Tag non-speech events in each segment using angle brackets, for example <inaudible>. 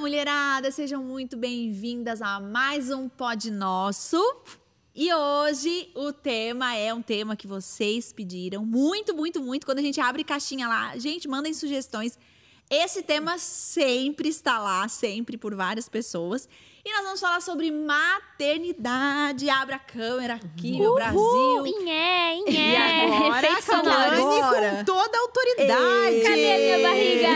mulherada! Sejam muito bem-vindas a mais um Pod Nosso. E hoje o tema é um tema que vocês pediram muito, muito, muito. Quando a gente abre caixinha lá, gente, mandem sugestões. Esse tema sempre está lá, sempre por várias pessoas. E nós vamos falar sobre maternidade. Abra a câmera aqui, meu Brasil. Inhé, inhé. E agora, a Cauane agora. com toda a autoridade. Cadê a minha barriga?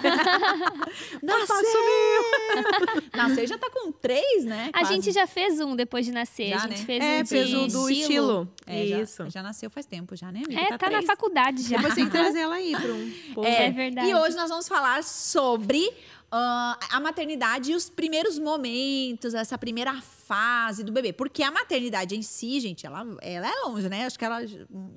<laughs> Nasceu! <laughs> Nasceu já tá com três, né? A Quase. gente já fez um depois de nascer. Já, a gente né? fez É, um fez o do estilo. É, já- Isso. Já, nasceu faz tempo, já, né, amiga? É, tá, na três. faculdade já. Depois tem que trazer ela aí para um <laughs> pouco. É verdade. E hoje nós vamos falar sobre ah, a maternidade e os primeiros momentos, essa primeira fase do bebê. Porque a maternidade em si, gente, ela, ela é longe, né? Acho que ela.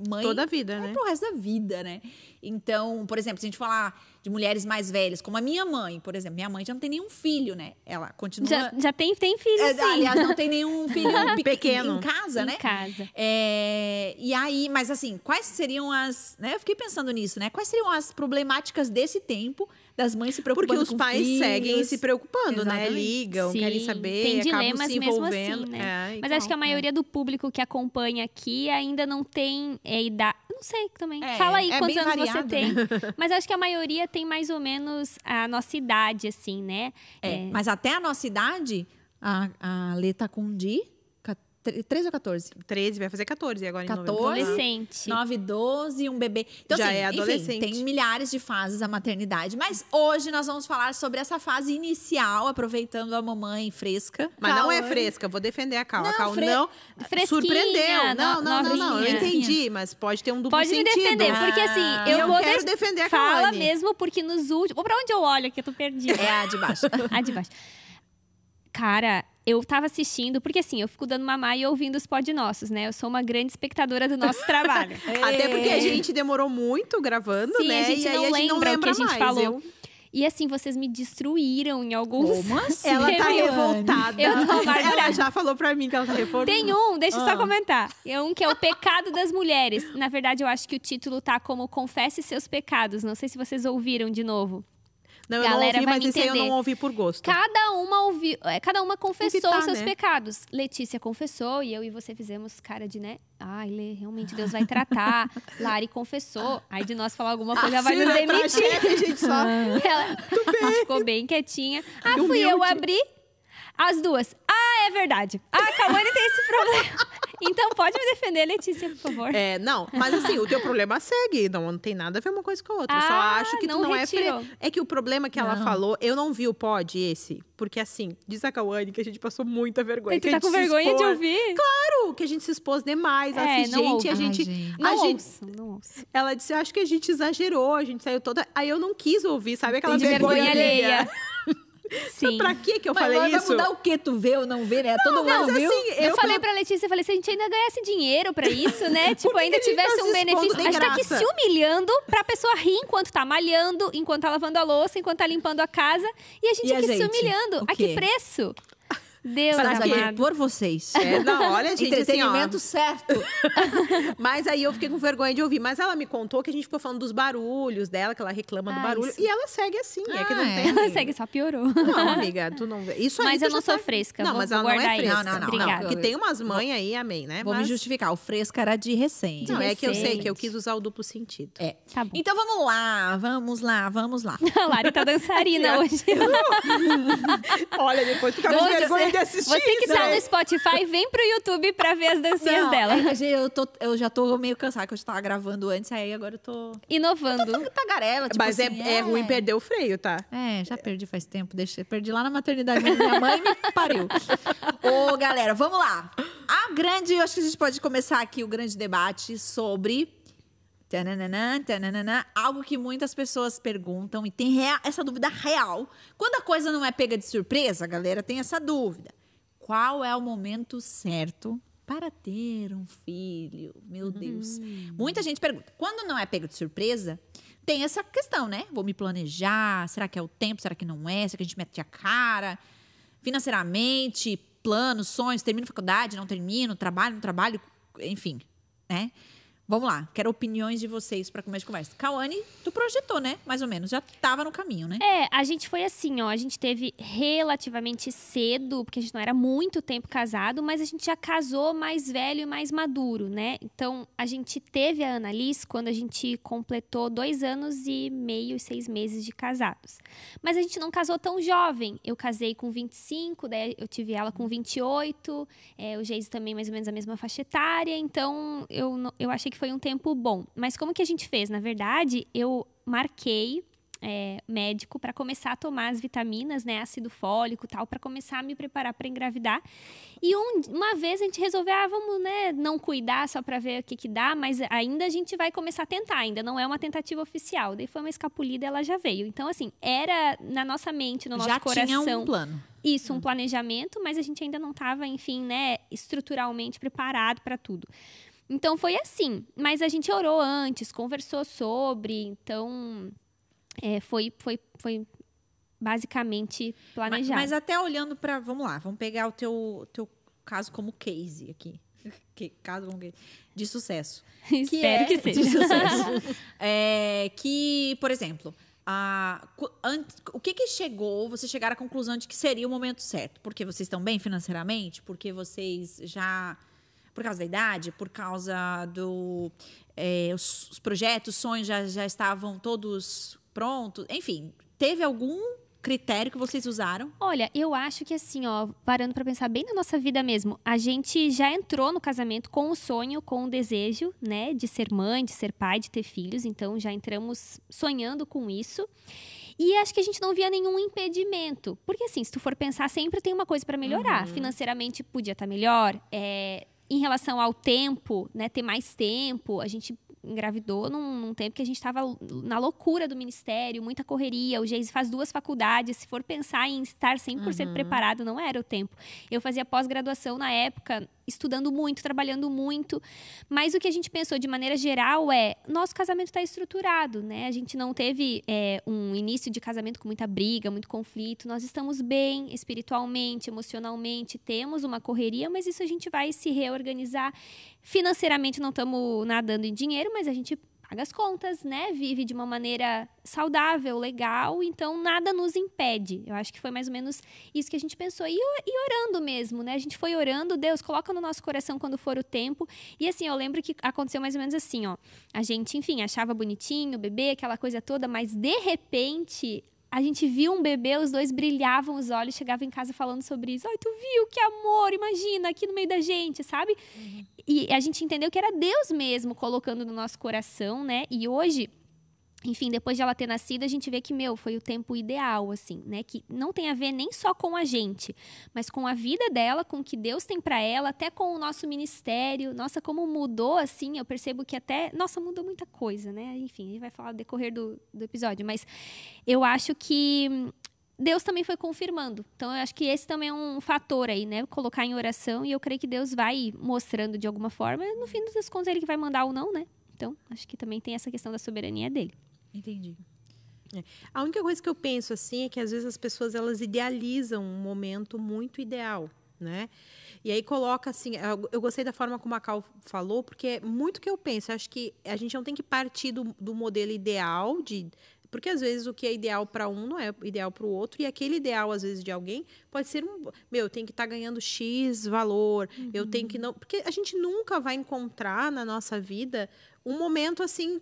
Mãe. Toda a vida, é né? pro resto da vida, né? Então, por exemplo, se a gente falar de mulheres mais velhas, como a minha mãe, por exemplo, minha mãe já não tem nenhum filho, né? Ela continua. Já, já tem, tem filho, É, sim. aliás, não tem nenhum <laughs> filho pe- Pequeno. em casa, em né? casa. É, e aí, mas assim, quais seriam as. Né, eu fiquei pensando nisso, né? Quais seriam as problemáticas desse tempo das mães se preocupando Porque os com pais filhos? seguem se preocupando, né? Exatamente. Ligam, Sim, querem saber, tem acabam se envolvendo. Assim, né? É, Mas igual. acho que a maioria do público que acompanha aqui ainda não tem é, idade. Não sei também. É, Fala aí é quantos anos variado, você tem. <laughs> <laughs> Mas acho que a maioria tem mais ou menos a nossa idade, assim, né? É, Mas até a nossa idade, a, a Lê tá com de 13 ou 14? 13, vai fazer 14 agora em 14. novembro. Adolescente. 9, 12, um bebê. Então, Já assim, é enfim, adolescente. tem milhares de fases a maternidade. Mas hoje nós vamos falar sobre essa fase inicial, aproveitando a mamãe fresca. Mas não é fresca, vou defender a Cal. Não, a Cal fre- não Fresquinha, surpreendeu. Não, não, não, não. Eu entendi, mas pode ter um duplo Pode me sentido. defender, porque assim, Ah. eu, eu vou quero des- defender a Fala Cauane. mesmo, porque nos últimos. Pra onde eu olho aqui? Eu tô perdida. É a de baixo. <laughs> A de baixo. Cara, eu tava assistindo, porque assim, eu fico dando mamar e ouvindo os pod nossos, né? Eu sou uma grande espectadora do nosso <laughs> trabalho. Até porque a É. gente demorou muito gravando, Sim, né? a gente e aí a gente não lembra o que a gente mais. falou. Eu- E assim, vocês me destruíram em alguns. Como <laughs> assim? Ela tá revoltada. Eu tô amargurada. Ela já falou pra mim que ela tá revoltada. Tem um, deixa eu Ah. só comentar. É um que é o pecado das mulheres. Na verdade, eu acho que o título tá como Confesse seus pecados. Não sei se vocês ouviram de novo. Não, eu Galera não ouvi, mas esse aí eu não ouvi por gosto. Cada uma ouviu, é, cada uma confessou Evitar, os seus né? pecados. Letícia confessou e eu e você fizemos cara de, né? Ai, Lê, realmente Deus vai tratar. <laughs> Lari confessou. Aí de nós falar alguma coisa, ela vai Sim, nos demitir. chefe, gente só... <laughs> Ela, ela ficou bem quietinha. Ah, fui eu abrir. As duas. Ah, é verdade. Ah, a Cauane tem esse problema. Então pode me defender, Letícia, por favor. É, não, mas assim, o teu problema segue. Não, não tem nada a ver uma coisa com a outra. eu só Ah, acho que tu não não retirou. é fre... É que o problema que ela Não. falou, eu não vi o pod esse. Porque assim, diz a Cauane que a gente passou muita vergonha. Tu que a tá gente com vergonha de ouvir? Claro, que a gente se expôs demais. É, disse, não gente, a Ai, gente. gente. Não a gente ouço, não ouço. ela disse, acho que a gente exagerou, a gente saiu toda. Aí eu não quis ouvir, sabe aquela De vergonha, vergonha alheia. <laughs> Sim. Pra que que eu Mas falei vai isso? mudar o quê? Tu vê ou não vê, né? Todo Mas mundo viu? assim, Eu, eu, falei pra Letícia, eu falei, se a gente ainda ganhasse dinheiro pra isso, né? <laughs> tipo, que ainda que a tivesse tá um se benefício. A gente tá aqui se humilhando pra pessoa rir enquanto tá malhando, enquanto tá lavando a louça, enquanto tá limpando a casa. E a gente E a aqui se gente? humilhando. O A que preço? Deus Pra quê? amado. Por vocês. É, não, olha, gente, assim, Entretenimento certo. <laughs> Mas aí eu fiquei com vergonha de ouvir. Mas ela me contou que a gente ficou falando dos barulhos dela, que ela reclama do Ah, barulho. isso. E ela segue assim, é que não Ah, é. tem. Ela segue, só piorou. Não, amiga, tu não vê. Isso aí Mas eu não sou tá- fresca, Não, vou- mas vou ela não é fresca. isso. Não, não, não. Obrigada. Porque tem umas mães aí, amém, né? Vou me Mas- justificar. O fresca era de recente. Não, é que eu sei que eu quis usar o duplo sentido. É. Tá bom. Então vamos lá, vamos lá, vamos lá. <laughs> A Lari tá dançarina <laughs> hoje. Olha, depois fica com vergonha de assistir Você que isso, tá né? no Spotify, vem pro YouTube pra ver as dancinhas Não, dela. é eu, tô, eu já tô meio cansada, que eu estava gravando antes, aí agora eu tô Inovando. tagarela. Tipo Mas assim, é, é ruim perder o freio, tá? É, já perdi faz tempo. Deixa, perdi lá na maternidade. mas Minha mãe me pariu. <laughs> Ô, galera, vamos lá. A grande, eu acho que a gente pode começar aqui o grande debate sobre. Tananana, tananana, algo que muitas pessoas perguntam e tem rea- essa dúvida real. Quando a coisa não é pega de surpresa, a galera tem essa dúvida. Qual é o momento certo para ter um filho? Meu Deus. Muita gente pergunta. Quando não é pega de surpresa, tem essa questão, né? Vou me planejar. Será que é o tempo? Será que não é? Será que a gente mete a cara? Financeiramente, planos, sonhos, termino faculdade, não termino, trabalho, não trabalho, enfim, né? Vamos lá, quero opiniões de vocês para começar de conversa. Cauane, tu projetou, né? Mais ou menos, já tava no caminho, né? É, a gente foi assim, ó. A gente teve relativamente cedo, porque a gente não era muito tempo casado, mas a gente já casou mais velho e mais maduro, né? Então, a gente teve a Annalise quando a gente completou dois anos e meio, seis meses de casados. Mas a gente não casou tão jovem. Eu casei com 25, daí eu tive ela com 28, é, o Geise também mais ou menos a mesma faixa etária, então eu, eu achei que foi um tempo bom. Mas como que a gente fez? Na verdade, eu marquei é, médico para começar a tomar as vitaminas, né, ácido fólico, tal, para começar a me preparar para engravidar. E um- uma vez a gente resolveu, ah, vamos, né, não cuidar só para ver o que que dá, mas ainda a gente vai começar a tentar, ainda não é uma tentativa oficial. Daí foi uma escapulida, e ela já veio. Então assim, era na nossa mente, no nosso já coração. tinha um plano. Isso, um planejamento, mas a gente ainda não estava, enfim, né, estruturalmente preparado para tudo. Então foi assim, mas a gente orou antes, conversou sobre, então é, foi, foi, foi basicamente Mas, planejado. mas até olhando para, vamos lá, vamos pegar o teu, teu caso como case aqui. <laughs> Que, caso como case, de sucesso. <laughs> Espero é- que de seja. sucesso. <laughs> É, que, por exemplo, a, o que que chegou, você chegar à conclusão de que seria o momento certo? Porque vocês estão bem financeiramente? Porque vocês já... Por causa da idade? Por causa do... é, os, os projetos, os sonhos já, já estavam todos prontos? Enfim, teve algum critério que vocês usaram? Olha, eu acho que assim, ó, parando pra pensar bem na nossa vida mesmo, a gente já entrou no casamento com o sonho, com o desejo, né, de ser mãe, de ser pai, de ter filhos, então já entramos sonhando com isso. E acho que a gente não via nenhum impedimento. Porque, assim, se tu for pensar, sempre tem uma coisa pra melhorar. Financeiramente podia estar melhor. é, em relação ao tempo, né? Ter mais tempo. A gente engravidou num, num tempo que a gente estava na loucura do ministério, muita correria. O Geise faz duas faculdades. Se for pensar em estar 100% preparado, não era o tempo. Eu fazia pós-graduação na época, estudando muito, trabalhando muito. Mas o que a gente pensou de maneira geral é: nosso casamento está estruturado, né? A gente não teve é, um início de casamento com muita briga, muito conflito. Nós estamos bem espiritualmente, emocionalmente, temos uma correria, mas isso a gente vai se reorganizar. Financeiramente não estamos nadando em dinheiro, mas a gente paga as contas, né? Vive de uma maneira saudável, legal, então nada nos impede. Eu acho que foi mais ou menos isso que a gente pensou. E, e orando mesmo, né? A gente foi orando, Deus, coloca no nosso coração quando for o tempo. E assim, eu lembro que aconteceu mais ou menos assim, ó. A gente, enfim, achava bonitinho bebê, aquela coisa toda, mas de repente. A gente viu um bebê, os dois brilhavam os olhos, chegava em casa falando sobre isso. Ai, tu viu? Que amor, imagina, aqui no meio da gente, sabe? E a gente entendeu que era Deus mesmo colocando no nosso coração, né? E hoje, enfim, depois de ela ter nascido, a gente vê que, meu, foi o tempo ideal, assim, né? Que não tem a ver nem só com a gente, mas com a vida dela, com o que Deus tem pra ela, até com o nosso ministério. Nossa, como mudou, assim, eu percebo que até. Nossa, mudou muita coisa, né? Enfim, a gente vai falar no decorrer do, do episódio, mas eu acho que. Deus também foi confirmando. Então, eu acho que esse também é um fator aí, né? Colocar em oração e eu creio que Deus vai mostrando de alguma forma. No fim das contas, ele que vai mandar ou não, né? Então, acho que também tem essa questão da soberania dele. Entendi. A única coisa que eu penso assim é que às vezes as pessoas elas idealizam um momento muito ideal, né? E aí coloca assim, eu, eu gostei da forma como a Cal falou, porque é muito que eu penso. Eu acho que a gente não tem que partir do, do modelo ideal de porque às vezes o que é ideal para um não é ideal para o outro e aquele ideal às vezes de alguém pode ser um meu tem que estar ganhando x valor eu tenho que não porque a gente nunca vai encontrar na nossa vida um momento assim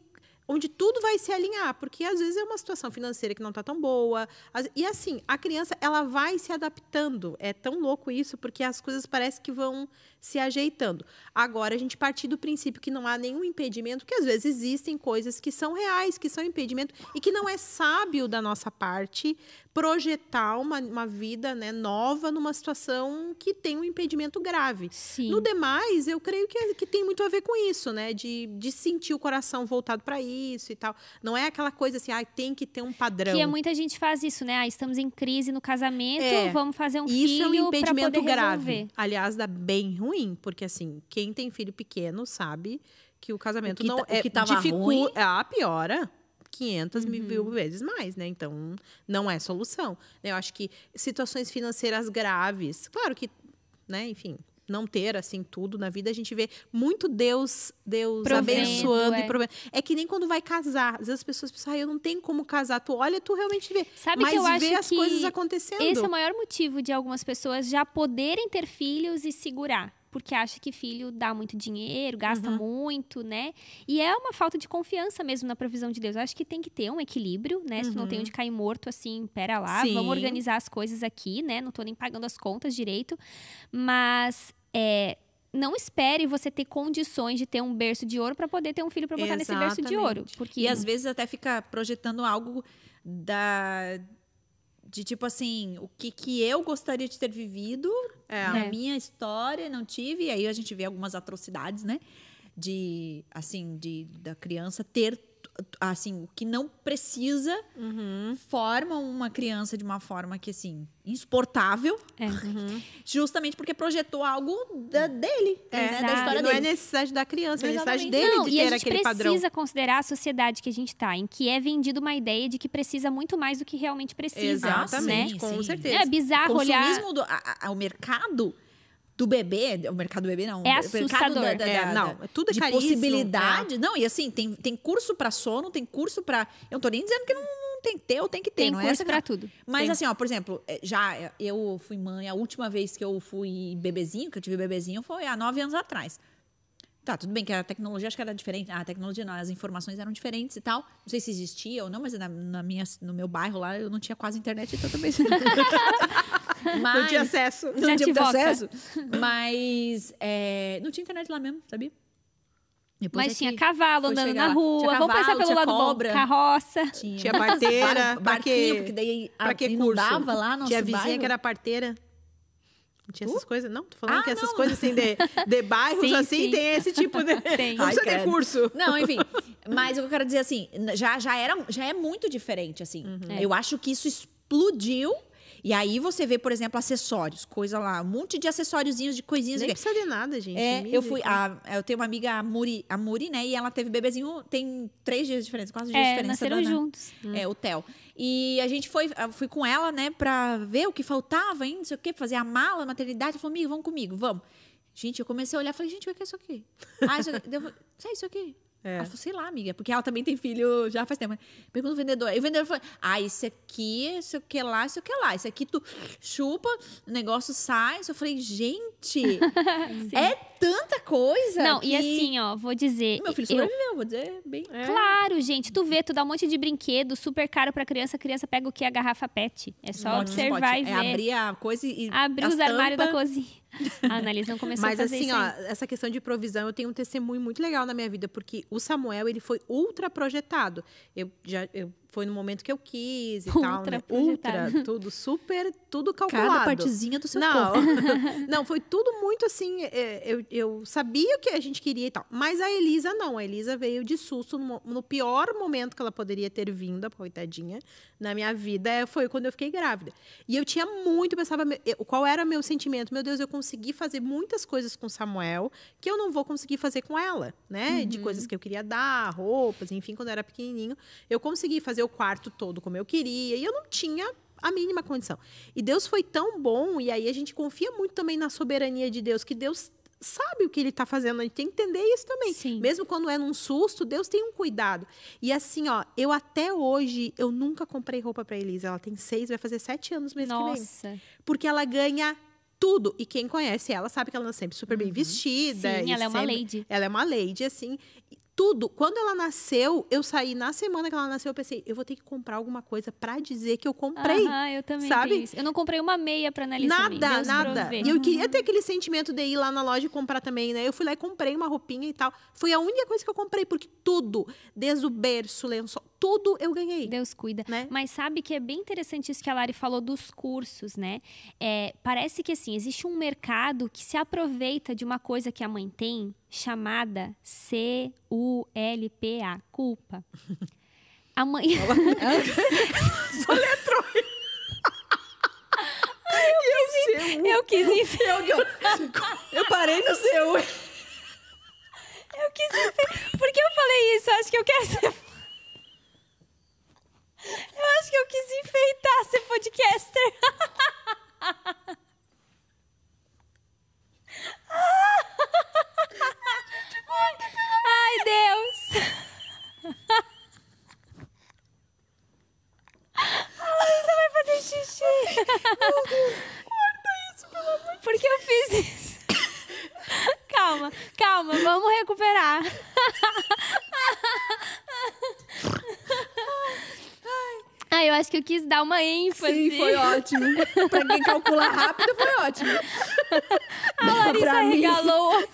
onde tudo vai se alinhar, porque às vezes é uma situação financeira que não está tão boa. E assim, a criança, ela vai se adaptando. É tão louco isso, porque as coisas parecem que vão se ajeitando. Agora, a gente partir do princípio que não há nenhum impedimento, que às vezes existem coisas que são reais, que são impedimento, e que não é sábio da nossa parte projetar uma, uma vida né, nova numa situação que tem um impedimento grave. Sim. No demais, eu creio que, que tem muito a ver com isso, né? De, de sentir o coração voltado para isso e tal. Não é aquela coisa assim, ah, tem que ter um padrão. Que é muita gente faz isso, né? Ah, estamos em crise no casamento, É. vamos fazer um Isso é um filho para impedimento grave. resolver. Aliás, dá bem ruim, porque assim, quem tem filho pequeno sabe que o casamento O que não tá- o é que tava dificu- ruim- Ah, piora. 500 Uhum. mil vezes mais, né? Então, não é solução. Eu acho que situações financeiras graves, claro que, né, enfim, não ter assim tudo na vida, a gente vê muito Deus, Deus abençoando é. e provendo. É que nem quando vai casar, às vezes as pessoas pensam, ah, eu não tenho como casar. Tu olha, tu realmente vê. Sabe mas que eu acho vê as que coisas acontecendo. Esse é o maior motivo de algumas pessoas já poderem ter filhos e segurar. Porque acha que filho dá muito dinheiro, gasta Uhum. muito, né? E é uma falta de confiança mesmo na provisão de Deus. Eu acho que tem que ter um equilíbrio, né? Se tu não tem onde cair morto, assim, pera lá, Uhum. Sim. vamos organizar as coisas aqui, né? Não tô nem pagando as contas direito. Mas é, não espere você ter condições de ter um berço de ouro para poder ter um filho para botar nesse berço de ouro. Exatamente. Porque E às vezes até fica projetando algo da. De tipo assim, o que, que eu gostaria de ter vivido É. na É. minha história, não tive. E aí a gente vê algumas atrocidades, né? De, assim, de, da criança ter, assim, o que não precisa, Uhum. forma uma criança de uma forma que, assim, insuportável, É. <laughs> justamente porque projetou algo da- dele, né? Da história não é dele. necessidade da criança, é necessidade Exatamente. dele Não, de e a ter gente aquele precisa padrão. considerar a sociedade que a gente tá, em que é vendido uma ideia de que precisa muito mais do que realmente precisa. Exatamente, Né? com sim. certeza. É bizarro olhar. consumismo do a- a- o mercado do bebê, o mercado do bebê não, É o mercado assustador. da- da- É, da- não, tudo é de caríssimo, possibilidade. Não, e assim, tem, tem curso pra sono, tem curso pra eu não tô nem dizendo que não, não tem que ter ou tem que ter, Tem não é curso essa pra que- tudo. Mas Tem. assim, ó, por exemplo, é, já é, eu fui mãe, a última vez que eu fui bebezinho, que eu tive bebezinho, foi há nove anos atrás. Tá, tudo bem que a tecnologia acho que era diferente. Ah, a tecnologia não, as informações eram diferentes e tal. Não sei se existia ou não, mas na, na minha, no meu bairro lá eu não tinha quase internet, então também. mas, <laughs> Não tinha acesso. não Já tinha acesso. Mas é, não tinha internet lá mesmo, sabia? Depois Mas é tinha cavalo andando na rua. Tinha Vamos pensar cavalo, pelo tinha lado cobra. bom. Carroça. Tinha, Tinha parteira, bar- pra barquinho, porque daí Pra que curso? lá no Tinha nosso vizinha bairro. que era parteira. Não tinha essas coisas? Não, tô falando Ah, que essas não. coisas assim de, de <laughs> bairros Sim, assim sim. tem esse tipo de. <laughs> Tem. Não precisa ter curso. Não, enfim. <laughs> Mas eu quero dizer assim, já, já, era, já é muito diferente, assim. É. Eu acho que isso explodiu. E aí você vê, por exemplo, acessórios, coisa lá, um monte de acessóriozinhos, de coisinhas. Nem precisa de nada, gente. É, eu fui. A, eu tenho uma amiga, a Muri, a Muri, né? E ela teve bebezinho, tem três dias de diferença, quatro dias de É, diferença. nasceram da juntos. É, o Theo. E a gente foi, eu fui com ela, né, pra ver o que faltava ainda, não sei o quê, pra fazer a mala, a maternidade. Ela falou, amiga, vamos comigo, vamos. Gente, eu comecei a olhar, falei, gente, o que é isso aqui? <laughs> Ah, isso aqui. Daí eu falei, "Sei, isso aqui. É. Ela falou, sei lá, amiga, porque ela também tem filho já faz tempo. Pergunta o vendedor. E o vendedor falou: Ah, isso aqui, isso aqui lá, isso aqui lá. Isso aqui tu chupa, o negócio sai. Eu falei, gente, <laughs> é tanta coisa. Não, que... e assim, ó, vou dizer. Meu filho eu- sobreviveu, vou dizer bem. É. Claro, gente, tu vê, tu dá um monte de brinquedo super caro pra criança, a criança pega o que? A garrafa pet. É só Hum, observar e ver. É abrir a coisa e. Abrir os armários da cozinha. A Annalise não começou Mas a fazer assim, isso ó, aí. essa questão de provisão, eu tenho um testemunho muito legal na minha vida, porque o Samuel, ele foi ultra projetado. Eu já eu, foi no momento que eu quis e tal, Ultra né? projetado. Ultra, tudo super, tudo calculado. Cada partezinha do seu não, corpo. <laughs> não, foi tudo muito assim. é, Eu, eu sabia o que a gente queria e tal. Mas a Elisa não. A Elisa veio de susto no, no pior momento que ela poderia ter vindo, a coitadinha, na minha vida. é, Foi quando eu fiquei grávida. E eu tinha muito, pensava, qual era o meu sentimento? Meu Deus, eu consegui fazer muitas coisas com Samuel que eu não vou conseguir fazer com ela, né? De coisas que eu queria dar, roupas, enfim, quando eu era pequenininho. Eu consegui fazer o quarto todo como eu queria. E eu não tinha a mínima condição. E Deus foi tão bom, e aí a gente confia muito também na soberania de Deus, que Deus sabe o que ele está fazendo, a gente tem que entender isso também. Sim. Mesmo quando é num susto, Deus tem um cuidado. E assim, ó, eu até hoje, eu nunca comprei roupa para Elisa. Ela tem seis, vai fazer sete anos mês que vem. Nossa. Porque ela ganha tudo. E quem conhece ela sabe que ela é sempre super bem vestida. Sim, ela é uma sempre- lady. ela é uma lady, assim. Tudo. Quando ela nasceu, eu saí na semana que ela nasceu, eu pensei, eu vou ter que comprar alguma coisa pra dizer que eu comprei. Aham, eu também sabe? Eu não comprei uma meia pra Annalise também. Nada, Deus nada. E eu queria ter aquele sentimento de ir lá na loja e comprar também, né? Eu fui lá e comprei uma roupinha e tal. Foi a única coisa que eu comprei, porque tudo, desde o berço, lençol, tudo eu ganhei. Deus cuida. Né? Mas sabe que é bem interessante isso que a Lari falou dos cursos, né? É, parece que assim, existe um mercado que se aproveita de uma coisa que a mãe tem, chamada C-U-L-P-A, culpa. A mãe. eu quis enfi- Eu, eu, eu parei no seu. <laughs> Eu quis enfi- Por que eu falei isso? Eu acho que eu quero ser. Eu acho que eu quis enfeitar ser podcaster. <laughs> Deus! <laughs> A Luísa vai fazer xixi. Corta isso, pelo amor de Por que eu fiz isso? Calma, calma, vamos recuperar. Ah, eu acho que eu quis dar uma ênfase. Sim, foi ótimo. pra quem calcula rápido, foi ótimo. A Larissa regalou. Mim...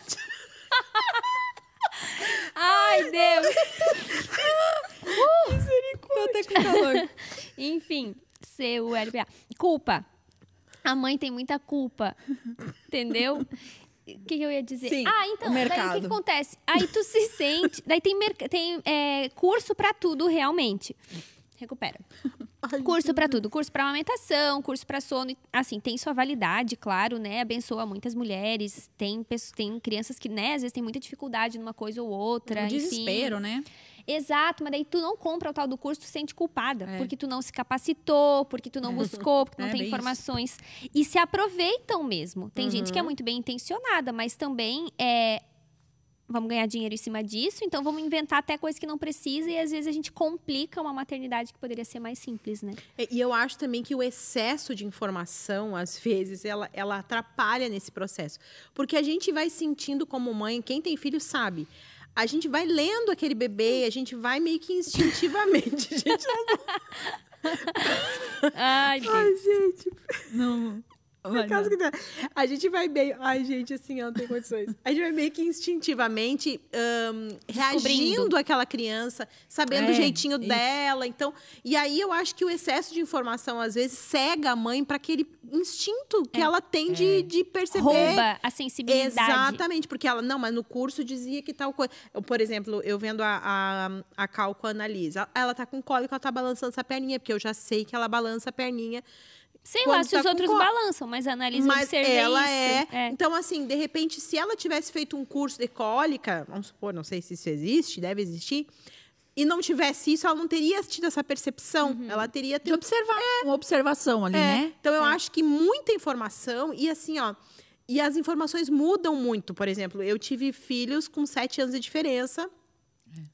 Ai, Deus. <laughs> Tô até com calor. Enfim, C-U-L-P-A. Culpa. A mãe tem muita culpa. Entendeu? O que, que eu ia dizer? Sim, ah, então, o daí o que, mercado. que acontece? Aí tu se sente. Daí tem, tem é, curso pra tudo, realmente. Recupera. <laughs> Curso pra tudo, curso pra amamentação, curso pra sono, assim, tem sua validade, claro, né? Abençoa muitas mulheres, tem pessoas, tem crianças que, né, às vezes tem muita dificuldade numa coisa ou outra, Um enfim. desespero, né? Exato, mas daí tu não compra o tal do curso, tu se sente culpada. É. Porque tu não se capacitou, porque tu não <laughs> buscou, porque não É, tem bem isso. informações. E se aproveitam mesmo. Tem gente que é muito bem intencionada, mas também é. Vamos ganhar dinheiro em cima disso, então vamos inventar até coisa que não precisa e às vezes a gente complica uma maternidade que poderia ser mais simples, né? E eu acho também que o excesso de informação, às <laughs> vezes, ela, ela atrapalha nesse processo. Porque a gente vai sentindo como mãe, quem tem filho sabe. A gente vai lendo aquele bebê, a gente vai meio que instintivamente. <laughs> A gente <laughs> Ai, Deus. Ai, gente, Não. Por causa que A gente vai meio. Ai, gente, assim, eu não tenho condições. A gente vai meio que instintivamente ahn, reagindo àquela criança, sabendo É, o jeitinho isso. dela. Então, e aí eu acho que o excesso de informação, às vezes, cega a mãe para aquele instinto que ela tem de, de perceber. Rouba a sensibilidade. Exatamente, porque ela, não, mas no curso dizia que tal coisa. Eu, por exemplo, eu vendo a, a, a Cal com a Analisa, ela tá com cólica, ela tá balançando essa perninha, porque eu já sei que ela balança a perninha. Sei Quando lá se tá os outros balançam, mas analisa Mas observei ela isso. é. Então, assim, de repente, se ela tivesse feito um curso de cólica, vamos supor, não sei se isso existe, deve existir, e não tivesse isso, ela não teria tido essa percepção. Uhum. Ela teria De tido observar. Uma observação ali, É, né? Então eu acho que muita informação e assim, ó. E as informações mudam muito. Por exemplo, eu tive filhos com sete anos de diferença.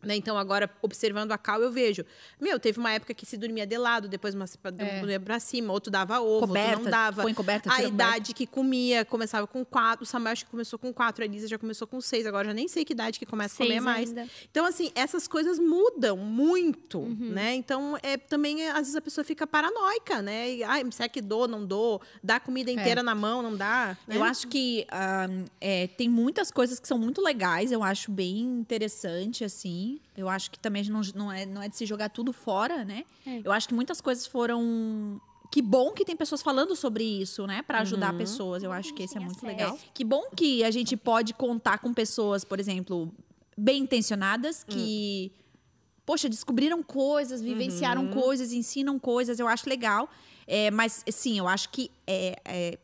Né? Então, agora, observando a Cal, eu vejo. Meu, teve uma época que se dormia de lado, depois uma É. dormia pra cima, outro dava ovo, Coberta, outro não dava. põe coberta, a a coberta. idade que comia começava com quatro. O Samuel acho que começou com quatro, a Elisa já começou com seis. Agora já nem sei que idade que começa a comer Seis mais. ainda. Então, assim, essas coisas mudam muito, Uhum. né? Então, é, também, é, às vezes, a pessoa fica paranoica, né? E, Ai, será que dou, não dou? Dá comida inteira na mão, não dá? né? É. Eu acho que ah, é, tem muitas coisas que são muito legais, eu acho bem interessante, assim. Eu acho que também não, não, é, não é de se jogar tudo fora, né? É. Eu acho que muitas coisas foram. Que bom que tem pessoas falando sobre isso, né? Pra ajudar pessoas. Eu acho que isso é Sim, muito é legal. Que bom que a gente pode contar com pessoas, por exemplo, bem intencionadas, que. Poxa, descobriram coisas, vivenciaram coisas, ensinam coisas, eu acho legal. É, mas, sim, eu acho que é, é,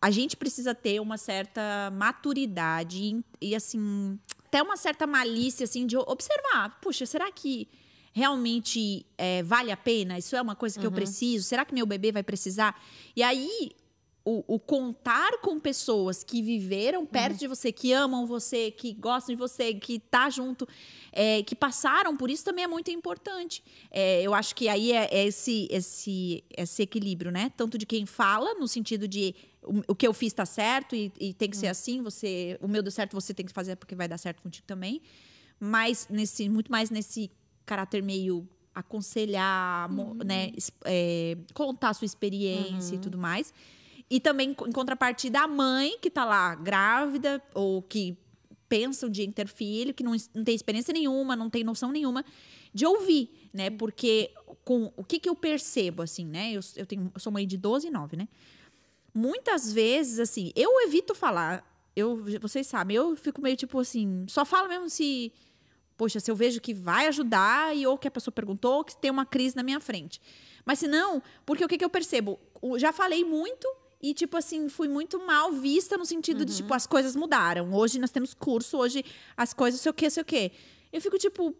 a gente precisa ter uma certa maturidade e, e, assim, até uma certa malícia, assim, de observar. Puxa, será que realmente é, vale a pena? Isso é uma coisa que eu preciso? Será que meu bebê vai precisar? E aí, o, o contar com pessoas que viveram perto de você, que amam você, que gostam de você, que tá junto, é, que passaram por isso também é muito importante. É, eu acho que aí é, é esse, esse, esse equilíbrio, né? Tanto de quem fala, no sentido de o, o que eu fiz tá certo e, e tem que ser assim, você, o meu deu certo, você tem que fazer porque vai dar certo contigo também. Mas nesse, muito mais nesse caráter meio aconselhar, mo- né, é, contar a sua experiência e tudo mais. E também, em contrapartida, a mãe que tá lá grávida ou que pensa um dia em ter filho, que não, não tem experiência nenhuma, não tem noção nenhuma, de ouvir, né? Porque com o que, que eu percebo, assim, né? Eu, eu, tenho, eu sou mãe de 12 e 9, né? Muitas vezes, assim, eu evito falar. Eu, vocês sabem, eu fico meio tipo assim, só falo mesmo se. Poxa, se eu vejo que vai ajudar e ou que a pessoa perguntou, ou que tem uma crise na minha frente. Mas se não, porque o que, que eu percebo? O- Já falei muito e, tipo assim, fui muito mal vista no sentido de, tipo, as coisas mudaram. Hoje nós temos curso, hoje as coisas, sei o quê, sei o quê. Eu fico, tipo,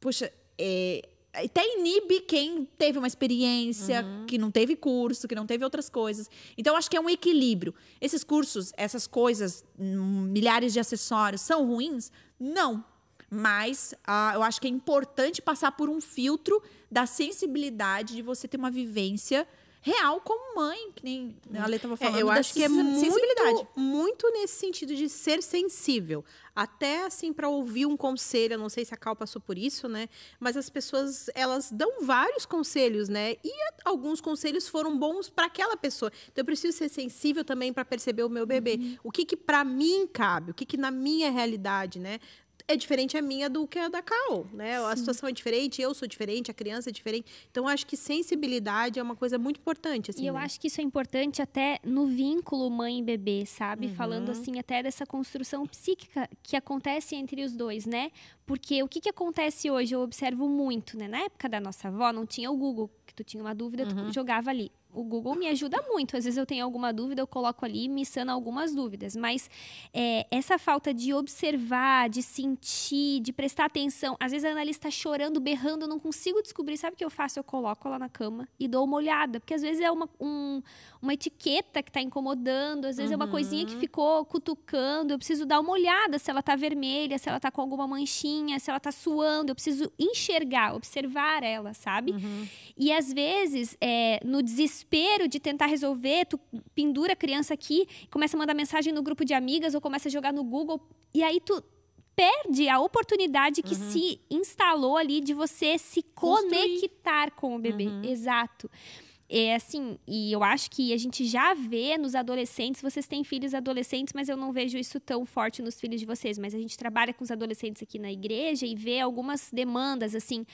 poxa, é, até inibe quem teve uma experiência, que não teve curso, que não teve outras coisas. Então, acho que é um equilíbrio. Esses cursos, essas coisas, hum, milhares de acessórios, são ruins? Não. Mas ah, eu acho que é importante passar por um filtro da sensibilidade de você ter uma vivência real como mãe, que nem a Lê estava falando. É, eu acho que é sensibilidade. muito, muito nesse sentido de ser sensível. Até assim para ouvir um conselho, eu não sei se a Cal passou por isso, né? Mas as pessoas, elas dão vários conselhos, né? E alguns conselhos foram bons para aquela pessoa. Então eu preciso ser sensível também para perceber o meu bebê. Uhum. O que que para mim cabe, o que que na minha realidade, né? É diferente a minha do que a da Cal, né? A situação é diferente, eu sou diferente, a criança é diferente. Então, acho que sensibilidade é uma coisa muito importante, assim, E eu né? acho que isso é importante até no vínculo mãe e bebê, sabe? Falando assim até dessa construção psíquica que acontece entre os dois, né? Porque o que, que acontece hoje, eu observo muito, né? Na época da nossa avó, não tinha o Google, que tu tinha uma dúvida, tu jogava ali. O Google me ajuda muito. Às vezes eu tenho alguma dúvida, eu coloco ali me sana algumas dúvidas. Mas é, essa falta de observar, de sentir, de prestar atenção. Às vezes a analista está chorando, berrando, eu não consigo descobrir. Sabe o que eu faço? Eu coloco ela na cama e dou uma olhada. Porque às vezes é uma, um- uma etiqueta que está incomodando, às vezes é uma coisinha que ficou cutucando. Eu preciso dar uma olhada se ela está vermelha, se ela está com alguma manchinha, se ela está suando. Eu preciso enxergar, observar ela, sabe? E às vezes, é, no desespero de tentar resolver, tu pendura a criança aqui, começa a mandar mensagem no grupo de amigas ou começa a jogar no Google, e aí tu perde a oportunidade que se instalou ali de você se Construir. conectar com o bebê. Exato. É assim, e eu acho que a gente já vê nos adolescentes, vocês têm filhos adolescentes, mas eu não vejo isso tão forte nos filhos de vocês, mas a gente trabalha com os adolescentes aqui na igreja e vê algumas demandas assim.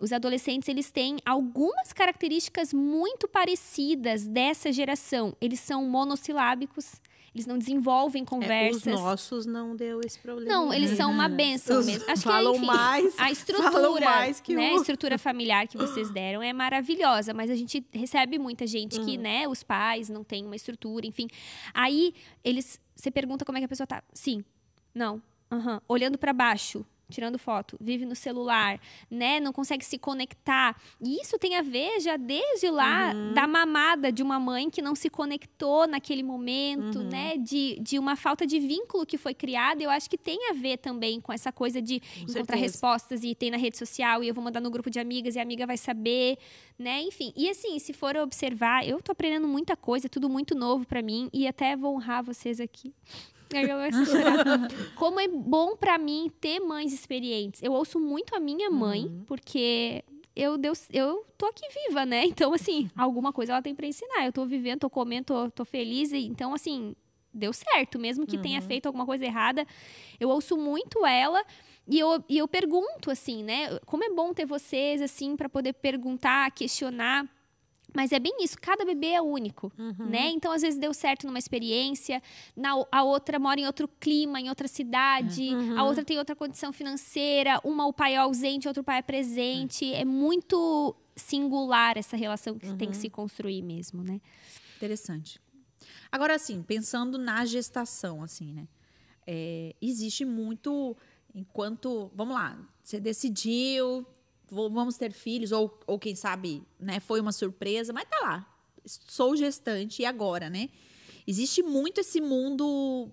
Os adolescentes, eles têm algumas características muito parecidas dessa geração. Eles são monossilábicos, eles não desenvolvem É, os conversas. nossos não deu esse problema. Não, eles são uma benção Os mesmo. Acho falam que, enfim, mais, a estrutura, mais que né, o- a estrutura familiar que vocês deram é maravilhosa, mas a gente recebe muita gente Uhum. que, né, os pais não têm uma estrutura, enfim. Aí eles, você pergunta como é que a pessoa tá? Sim. Não. Aham. Olhando para baixo, tirando foto, vive no celular, né, não consegue se conectar. E isso tem a ver já desde lá Uhum. da mamada de uma mãe que não se conectou naquele Uhum. momento, né, de, de uma falta de vínculo que foi criada. Eu acho que tem a ver também com essa coisa de encontrar certeza. respostas e tem na rede social e eu vou mandar no grupo de amigas e a amiga vai saber, né? Enfim. E assim, se for observar, eu tô aprendendo muita coisa, tudo muito novo pra mim e até vou honrar vocês aqui. Aí chorar. <laughs> Como é bom pra mim ter mães experientes. Eu ouço muito a minha mãe, Uhum. porque eu, deu, eu tô aqui viva, né? <laughs> Então, assim, alguma coisa ela tem pra ensinar. Eu tô vivendo, tô comendo, tô, tô feliz. Então, assim, deu certo. Mesmo que tenha feito alguma coisa errada, eu ouço muito ela. E eu, e eu pergunto, assim, né? Como é bom ter vocês, assim, pra poder perguntar, questionar. Mas é bem isso, cada bebê é único, né? Então, às vezes deu certo numa experiência, na, a outra mora em outro clima, em outra cidade, a outra tem outra condição financeira, uma o pai é ausente, outro pai é presente. É muito singular essa relação que tem que se construir mesmo, né? Interessante. Agora, assim, pensando na gestação, assim, né? É, existe muito, enquanto, vamos lá, você decidiu, vamos ter filhos, ou, ou quem sabe, né, foi uma surpresa, mas tá lá, sou gestante, e agora, né? Existe muito esse mundo,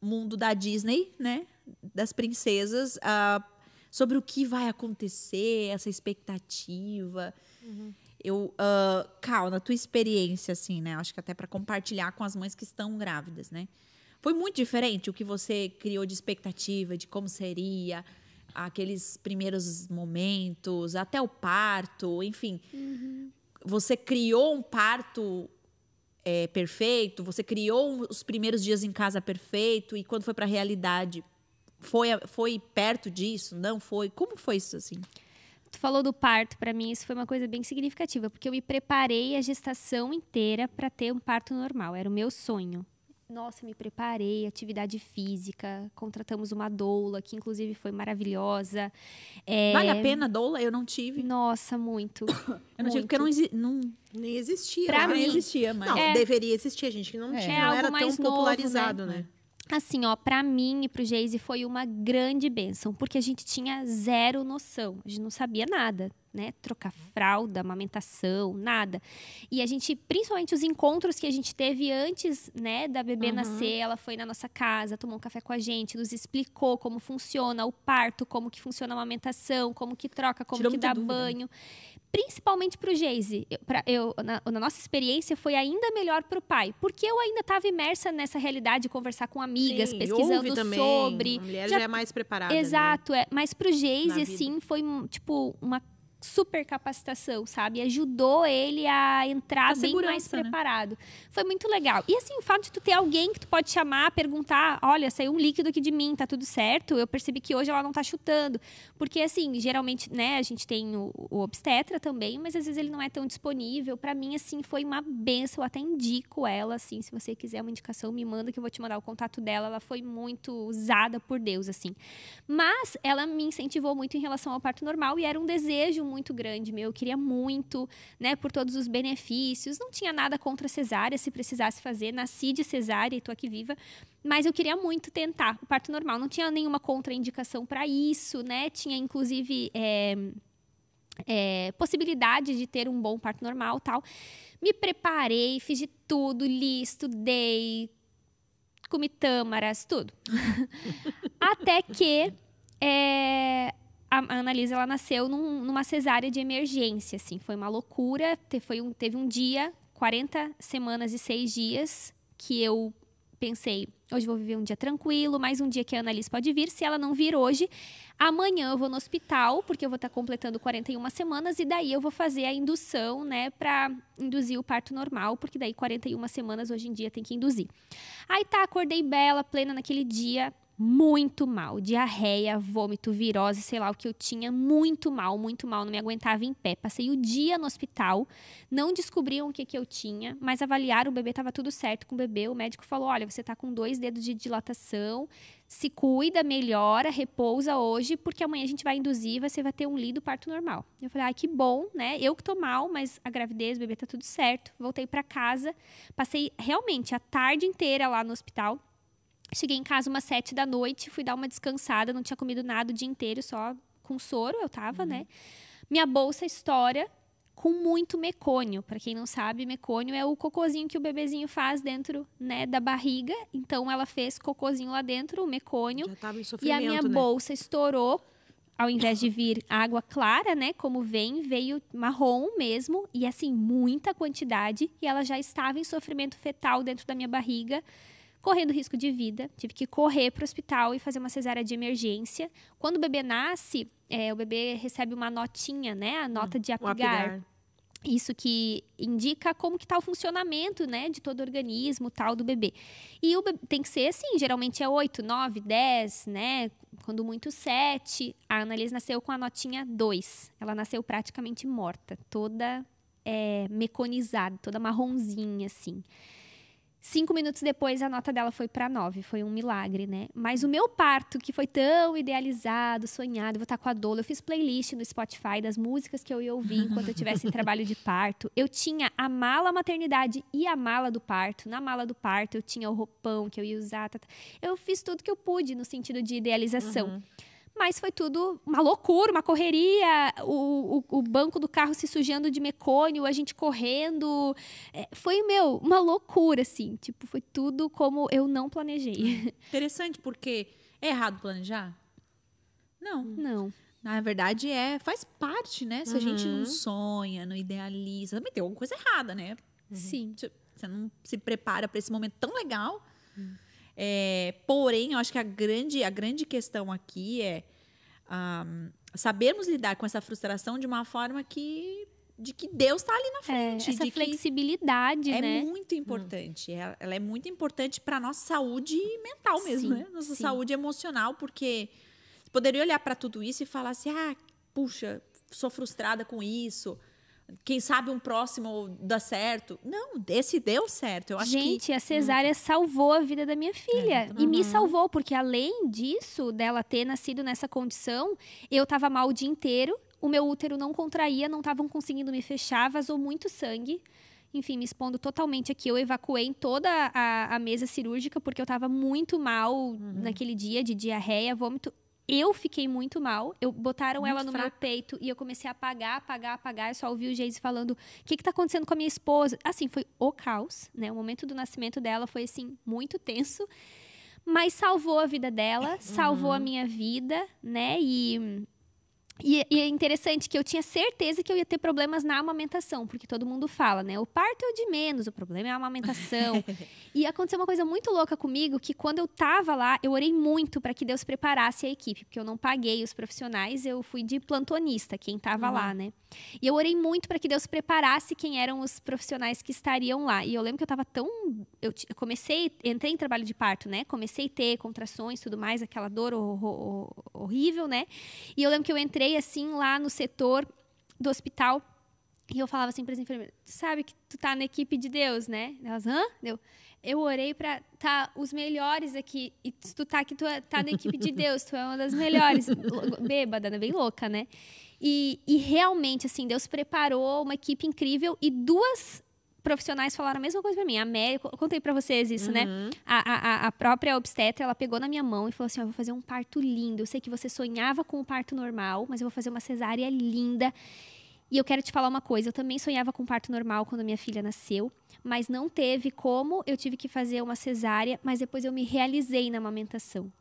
mundo da Disney, né? Das princesas, ah, sobre o que vai acontecer, essa expectativa. Eu, ah, Cal, na tua experiência, assim, né? Acho que até para compartilhar com as mães que estão grávidas, né? Foi muito diferente o que você criou de expectativa, de como seria, aqueles primeiros momentos, até o parto, enfim. Você criou um parto é, perfeito, você criou os primeiros dias em casa perfeito, e quando foi para a realidade, foi, foi perto disso? Não foi? Como foi isso, assim? Tu falou do parto, pra mim isso foi uma coisa bem significativa, porque eu me preparei a gestação inteira pra ter um parto normal, era o meu sonho. Nossa, me preparei, atividade física, contratamos uma doula, que inclusive foi maravilhosa. É, Vale a pena, doula? Eu não tive. Nossa, muito. <coughs> Eu não tive porque não, exi- não, Nem existia. Pra né? mim- existia, mas... Não, É. deveria existir, a gente que não É. tinha, É não era tão novo, popularizado, né? né? Assim, ó, pra mim e pro Geise foi uma grande bênção, porque a gente tinha zero noção, a gente não sabia nada, né? Trocar fralda, amamentação, nada. E a gente, principalmente os encontros que a gente teve antes, né, da bebê Uhum. nascer, ela foi na nossa casa, tomou um café com a gente, nos explicou como funciona o parto, como que funciona a amamentação, como que troca, como Tirou que dá dúvida, né? banho. principalmente para o Geise. Eu, na, na nossa experiência, foi ainda melhor para o pai, porque eu ainda estava imersa nessa realidade de conversar com amigas, Sim, pesquisando também. sobre. A mulher Já já, é mais preparada. né? Exato, é. Mas pro Na Geise, assim, foi tipo uma super capacitação, sabe? Ajudou ele a entrar A bem mais né? preparado. Foi muito legal. E assim, o fato de tu ter alguém que tu pode chamar, perguntar, olha, saiu um líquido aqui de mim, tá tudo certo? Eu percebi que hoje ela não tá chutando. Porque assim, geralmente, né, a gente tem o, o obstetra também, mas às vezes ele não é tão disponível. Pra mim, assim, foi uma benção. Eu até indico ela, assim, se você quiser uma indicação, me manda que eu vou te mandar o contato dela. Ela foi muito usada por Deus, assim. Mas ela me incentivou muito em relação ao parto normal e era um desejo muito grande meu. Eu queria muito, né, por todos os benefícios. Não tinha nada contra cesárea, se precisasse fazer. Nasci de cesárea e tô aqui viva. Mas eu queria muito tentar o parto normal. Não tinha nenhuma contraindicação para isso, né? Tinha, inclusive, é, é, possibilidade de ter um bom parto normal tal. Me preparei, fiz de tudo, li, estudei, comi tâmaras, tudo. <laughs> Até que é, a Annalisa ela nasceu num- numa cesárea de emergência, assim. Foi uma loucura. Te- foi um- teve um dia, 40 semanas e 6 dias, que eu pensei, hoje vou viver um dia tranquilo, mais um dia que a Annalise pode vir. Se ela não vir hoje, amanhã eu vou no hospital, porque eu vou estar completando 41 semanas, e daí eu vou fazer a indução, né, pra induzir o parto normal, porque daí 41 semanas hoje em dia tem que induzir. Aí tá, acordei bela, plena naquele dia, muito mal. Diarreia, vômito, virose, sei lá o que eu tinha. Muito mal, muito mal. Não me aguentava em pé. Passei o dia no hospital. Não descobriam o que, que eu tinha, mas avaliaram o bebê, tava tudo certo com o bebê. O médico falou: olha, você tá com dois dedos de dilatação. Se cuida, melhora, repousa hoje, porque amanhã a gente vai induzir você vai ter um lido parto normal. Eu falei, ai, que bom, né? Eu que tô mal, mas a gravidez, o bebê tá tudo certo. Voltei para casa, passei realmente a tarde inteira lá no hospital. Cheguei em casa umas sete da noite, fui dar uma descansada, não tinha comido nada o dia inteiro, só com soro eu tava, né? Minha bolsa estoura com muito mecônio. Para quem não sabe, mecônio é o cocôzinho que o bebezinho faz dentro, né, da barriga. Então ela fez cocôzinho lá dentro, o mecônio, Já tava em e a minha né? bolsa estourou. Ao invés de vir água clara, né, como vem, veio marrom mesmo, e assim, muita quantidade, e ela já estava em sofrimento fetal dentro da minha barriga, correndo risco de vida. Tive que correr para o hospital e fazer uma cesárea de emergência. Quando o bebê nasce, é, o bebê recebe uma notinha, né, a nota de O apigar. apigar. Isso que indica como que tá o funcionamento, né, de todo o organismo, tal, do bebê. E o bebê tem que ser assim, geralmente é 8, 9, 10, né, quando muito 7. A Annalise nasceu com a notinha 2. Ela nasceu praticamente morta, toda é, meconizada, toda marronzinha, assim. Cinco minutos depois, a nota dela foi para nove. Foi um milagre, né? Mas o meu parto, que foi tão idealizado, sonhado, vou estar com a Dola. Eu fiz playlist no Spotify das músicas que eu ia ouvir enquanto eu estivesse em <laughs> trabalho de parto. Eu tinha a mala maternidade e a mala do parto. Na mala do parto, eu tinha o roupão que eu ia usar. tá, tá. Eu fiz tudo que eu pude no sentido de idealização. Mas foi tudo uma loucura, uma correria, o, o, o banco do carro se sujando de mecônio, a gente correndo. É, foi, meu, uma loucura, assim. Tipo, foi tudo como eu não planejei. <laughs> Interessante, porque é errado planejar? Não. Não. Na verdade, é, faz parte, né? Se a gente não Uhum. sonha, não idealiza, também tem alguma coisa errada, né? Sim. Você- não se prepara para esse momento tão legal. É, porém, eu acho que a grande, a grande questão aqui é ah, sabermos lidar com essa frustração de uma forma que de que Deus está ali na É, frente. essa de que flexibilidade, é né? muito importante. Ela, ela é muito importante para nossa saúde mental mesmo, Sim, né? Nossa sim. saúde emocional, porque você poderia olhar para tudo isso e falar assim: ah, puxa, sou frustrada com isso. Quem sabe um próximo dá certo. Não, esse deu certo. Eu acho que Gente, a cesárea salvou a vida da minha filha. e me salvou, porque além disso, dela ter nascido nessa condição, eu tava mal o dia inteiro, o meu útero não contraía, não estavam conseguindo me fechar, vazou muito sangue. Enfim, me expondo totalmente aqui. Eu evacuei em toda a, a mesa cirúrgica, porque eu tava muito mal naquele dia de diarreia, vômito. Eu fiquei muito mal. Eu botaram Muito ela no meu fraca. peito e eu comecei a apagar, apagar, apagar. Eu só ouvi o Geise falando: o que que tá acontecendo com a minha esposa? Assim, foi o caos, né? O momento do nascimento dela foi, assim, muito tenso. Mas salvou a vida dela, salvou a minha vida, né? E E, e, é interessante que eu tinha certeza que eu ia ter problemas na amamentação, porque todo mundo fala, né? O parto é o de menos, o problema é a amamentação. <laughs> e aconteceu uma coisa muito louca comigo, que quando eu tava lá, eu orei muito para que Deus preparasse a equipe, porque eu não paguei os profissionais, eu fui de plantonista, quem tava uhum. lá, né? E eu orei muito para que Deus preparasse quem eram os profissionais que estariam lá. E eu lembro que eu tava tão. Eu comecei, entrei em trabalho de parto, né? Comecei a ter contrações tudo mais, aquela dor horrível, né? E eu lembro que eu entrei assim lá no setor do hospital e eu falava assim para as enfermeiras: sabe que tu tá na equipe de Deus, né? Elas, hã? Deu. Eu orei para tá os melhores aqui. E tu tá aqui, tu é, tá na equipe de Deus, tu é uma das melhores. Bêbada, né? bem louca, né? E, e realmente, assim, Deus preparou uma equipe incrível e duas profissionais falaram a mesma coisa para mim. A Mary, eu contei para vocês isso, né? uhum. né? A, a, a, própria obstetra, ela pegou na minha mão e falou assim: oh, eu vou fazer um parto lindo. Eu sei que você sonhava com o parto normal, mas eu vou fazer uma cesárea linda. E eu quero te falar uma coisa: eu também sonhava com parto normal quando minha filha nasceu, mas não teve como. Eu tive que fazer uma cesárea, mas depois eu me realizei na amamentação.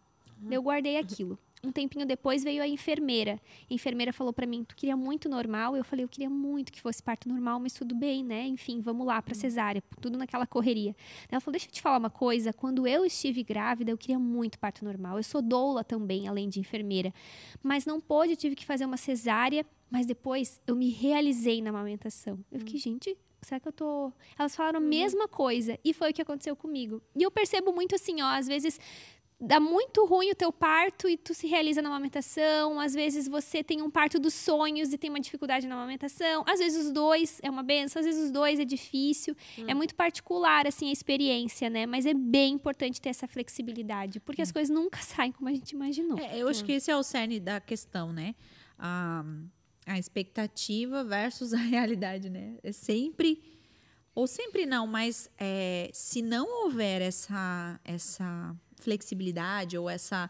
Eu guardei aquilo um tempinho depois veio a enfermeira. A enfermeira falou para mim: "Tu queria muito normal?" Eu falei: "Eu queria muito que fosse parto normal, mas tudo bem, né? Enfim, vamos lá para cesárea, tudo naquela correria". Ela falou: "Deixa eu te falar uma coisa, quando eu estive grávida, eu queria muito parto normal. Eu sou doula também, além de enfermeira, mas não pôde, eu tive que fazer uma cesárea, mas depois eu me realizei na amamentação". Eu fiquei: "Gente, será que eu tô. Elas falaram a mesma coisa. E foi o que aconteceu comigo. E eu percebo muito assim, ó, às vezes dá muito ruim o teu parto e tu se realiza na amamentação. Às vezes você tem um parto dos sonhos e tem uma dificuldade na amamentação. Às vezes os dois é uma benção, às vezes os dois é difícil. Hum. É muito particular, assim, a experiência, né? Mas é bem importante ter essa flexibilidade, porque hum. as coisas nunca <laughs> saem como a gente imaginou. É, eu acho hum. que esse é o cerne da questão, né? A, a expectativa versus <laughs> a realidade, né? É sempre... Ou sempre não, mas é, se não houver essa, essa flexibilidade ou essa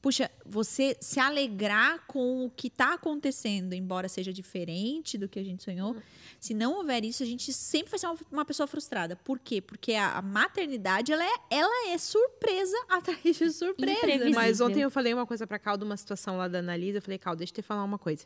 puxa, você se alegrar com o que está acontecendo, embora seja diferente do que a gente sonhou, uhum. se não houver isso, a gente sempre vai ser uma, uma pessoa frustrada. Por quê? Porque a, a, maternidade, ela é, ela é surpresa <laughs> atrás de surpresa. Mas ontem eu falei uma coisa para Cal, de uma situação lá da Analisa, eu falei, Cal, deixa eu te falar uma coisa.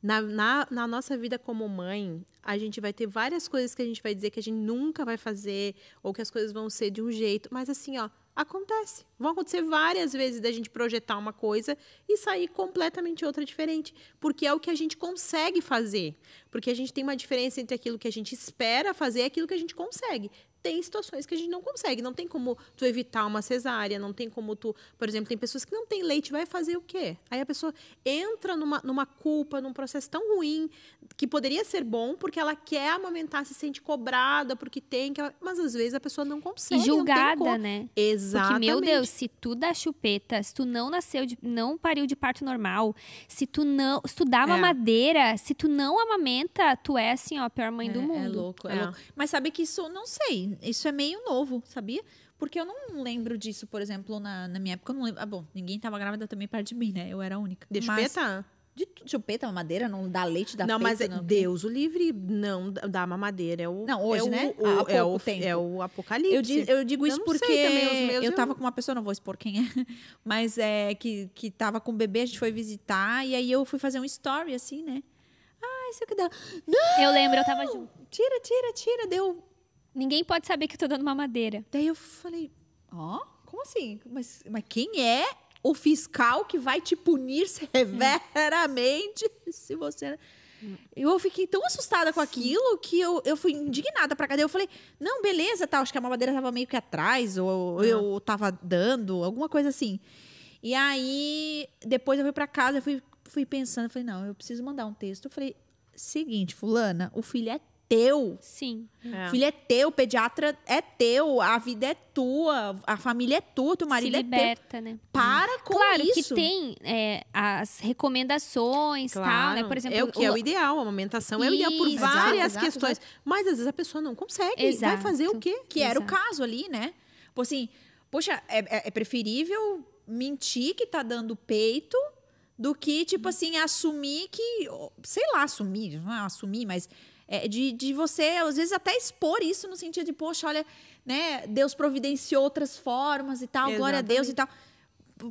Na, na, na nossa vida como mãe, a gente vai ter várias coisas que a gente vai dizer que a gente nunca vai fazer, ou que as coisas vão ser de um jeito, mas assim, ó, Acontece. Vão acontecer várias vezes da gente projetar uma coisa e sair completamente outra diferente. Porque é o que a gente consegue fazer. Porque a gente tem uma diferença entre aquilo que a gente espera fazer e aquilo que a gente consegue tem situações que a gente não consegue. Não tem como tu evitar uma cesárea, não tem como tu. Por exemplo, tem pessoas que não têm leite, vai fazer o quê? Aí a pessoa entra numa, numa culpa, num processo tão ruim, que poderia ser bom, porque ela quer amamentar, se sente cobrada, porque tem que. Mas às vezes a pessoa não consegue. E julgada, né? Exatamente. Porque, meu Deus, se tu dá chupeta, se tu não nasceu, de, não pariu de parto normal, se tu não. Se tu dá uma é. se tu não amamenta, tu é assim, ó, a pior mãe é, do mundo. É louco, é, é louco. Mas sabe que isso, não sei isso é meio novo, sabia? Porque eu não lembro disso, por exemplo, na, na minha época, eu não lembro. Ah, bom, ninguém tava grávida também perto de mim, né? Eu era a única. De chupeta? De chupeta, mamadeira, não dá leite, dá Não, mas é não, Deus o livre não dá mamadeira. É o, não, hoje, é né? O, o, é, o, tempo. é o apocalipse. Eu, digo, eu digo isso eu porque eu, eu tava com uma pessoa, não vou expor quem é, <laughs> mas é que, que tava com o bebê, a gente foi visitar, e aí eu fui fazer um story, assim, né? Ai, isso que dá. Não! Eu lembro, eu tava junto. Tira, tira, tira. Deu Ninguém pode saber que eu tô dando mamadeira. Daí eu falei, ó, oh, como assim? Mas, mas quem é o fiscal que vai te punir <laughs> severamente se você. Eu fiquei tão assustada com Sim. aquilo que eu, eu fui indignada pra cadeia. Eu falei, não, beleza, tá, acho que a mamadeira tava meio que atrás, ou eu tava dando, alguma coisa assim. E aí, depois eu fui pra casa, eu fui, fui pensando, eu falei, não, eu preciso mandar um texto. Eu falei, seguinte, fulana, o filho é teu. Sim. É. O filho é teu, o pediatra é teu, a vida é tua, a família é tua, teu marido Se liberta, é teu. né? Para com claro isso. Claro que tem é, as recomendações, claro. tal, né? Por exemplo, é o que é o ideal, a amamentação isso. é o ideal por várias exato, questões, exato. mas às vezes a pessoa não consegue, exato. vai fazer o quê? Que era o caso ali, né? Por assim, poxa, é, é, é preferível mentir que tá dando peito do que, tipo assim, assumir que. Sei lá, assumir, não é assumir, mas é, de, de você, às vezes, até expor isso no sentido de, poxa, olha, né, Deus providenciou outras formas e tal, Exatamente. glória a Deus e tal.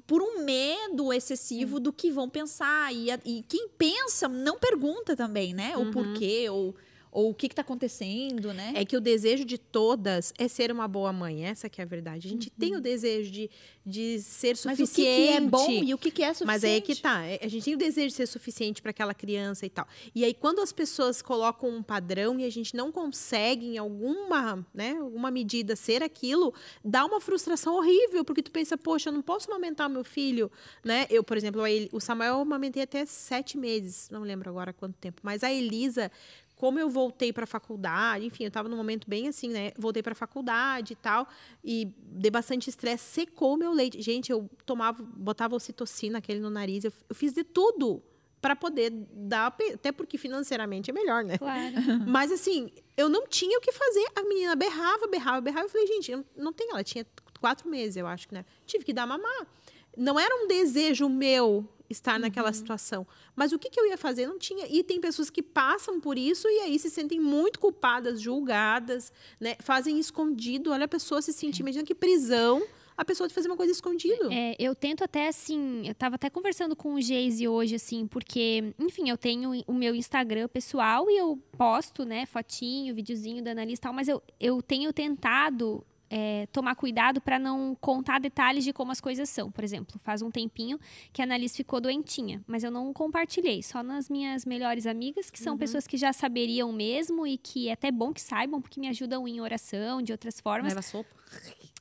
por um medo excessivo do que vão pensar. E, e quem pensa não pergunta também, né? O porquê, ou, ou o que, que tá acontecendo, né? É que o desejo de todas é ser uma boa mãe, essa que é a verdade. A gente tem o desejo de, de ser Uhum. Mas o suficiente. que, que é bom e o que, que é suficiente? Mas aí é que tá. é- A gente tem o desejo de ser suficiente para aquela criança e tal. E aí, quando as pessoas colocam um padrão e a gente não consegue, em alguma, né, alguma medida, ser aquilo, dá uma frustração horrível, porque tu pensa, poxa, eu não posso amamentar meu filho, né? Eu, por exemplo, o Samuel eu amamentei até sete meses, não lembro agora quanto tempo. Mas a Elisa, como eu voltei para a faculdade, enfim, eu estava num momento bem assim, né? Voltei para a faculdade e tal, e dei bastante estresse, secou meu leite. Gente, eu tomava, botava ocitocina aquele no nariz, eu, eu fiz de tudo para poder dar, até porque financeiramente é melhor, né? Claro. <laughs> Mas assim, eu não tinha o que fazer. A menina berrava, berrava, berrava. Eu falei, gente, eu não tem. Ela tinha quatro meses, eu acho, né? Tive que dar mamar. Não era um desejo meu estar naquela situação. Mas o que, que eu ia fazer? Não tinha. E tem pessoas que passam por isso e aí se sentem muito culpadas, julgadas, né? Fazem escondido. Olha a pessoa se sentir. Imagina que prisão a pessoa de fazer uma coisa escondido. É, eu tento até assim, eu tava até conversando com o Geise hoje, assim, porque, enfim, eu tenho o meu Instagram pessoal e eu posto, né, fotinho, videozinho da analista e tal, mas eu, eu tenho tentado é, tomar cuidado para não contar detalhes de como as coisas são. Por exemplo, faz um tempinho que a Annalise ficou doentinha, mas eu não compartilhei, só nas minhas melhores amigas, que são pessoas que já saberiam mesmo e que é até bom que saibam, porque me ajudam em oração, de outras formas Leva sopa.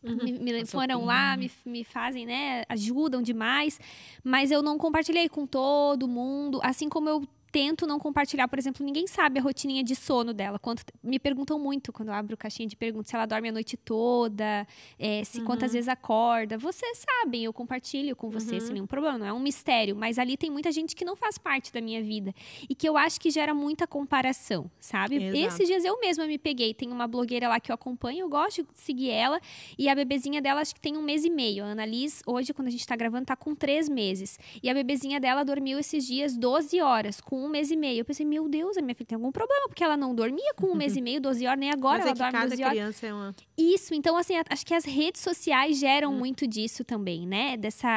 me, me Uma foram sopinha. lá, me, me fazem, né? Ajudam demais. Mas eu não compartilhei com todo mundo. Assim como eu tento não compartilhar, por exemplo, ninguém sabe a rotininha de sono dela. Quanto, me perguntam muito quando eu abro caixinha de perguntas se ela dorme a noite toda, é, se quantas vezes acorda. Vocês sabem, eu compartilho com vocês sem nenhum problema, não é um mistério. Mas ali tem muita gente que não faz parte da minha vida e que eu acho que gera muita comparação, sabe? Exato. Esses dias eu mesma me peguei. Tem uma blogueira lá que eu acompanho, eu gosto de seguir ela. E a bebezinha dela acho que tem um mês e meio. A Annalise, hoje, quando a gente tá gravando, tá com três meses. E a bebezinha dela dormiu esses dias 12 horas, com um mês e meio. Eu pensei, meu Deus, a minha filha tem algum problema, porque ela não dormia com um mês e meio, 12 horas, nem agora Mas ela é dorme cada 12 horas. criança é uma. Isso, então assim, acho que as redes sociais geram muito disso também, né? Dessa.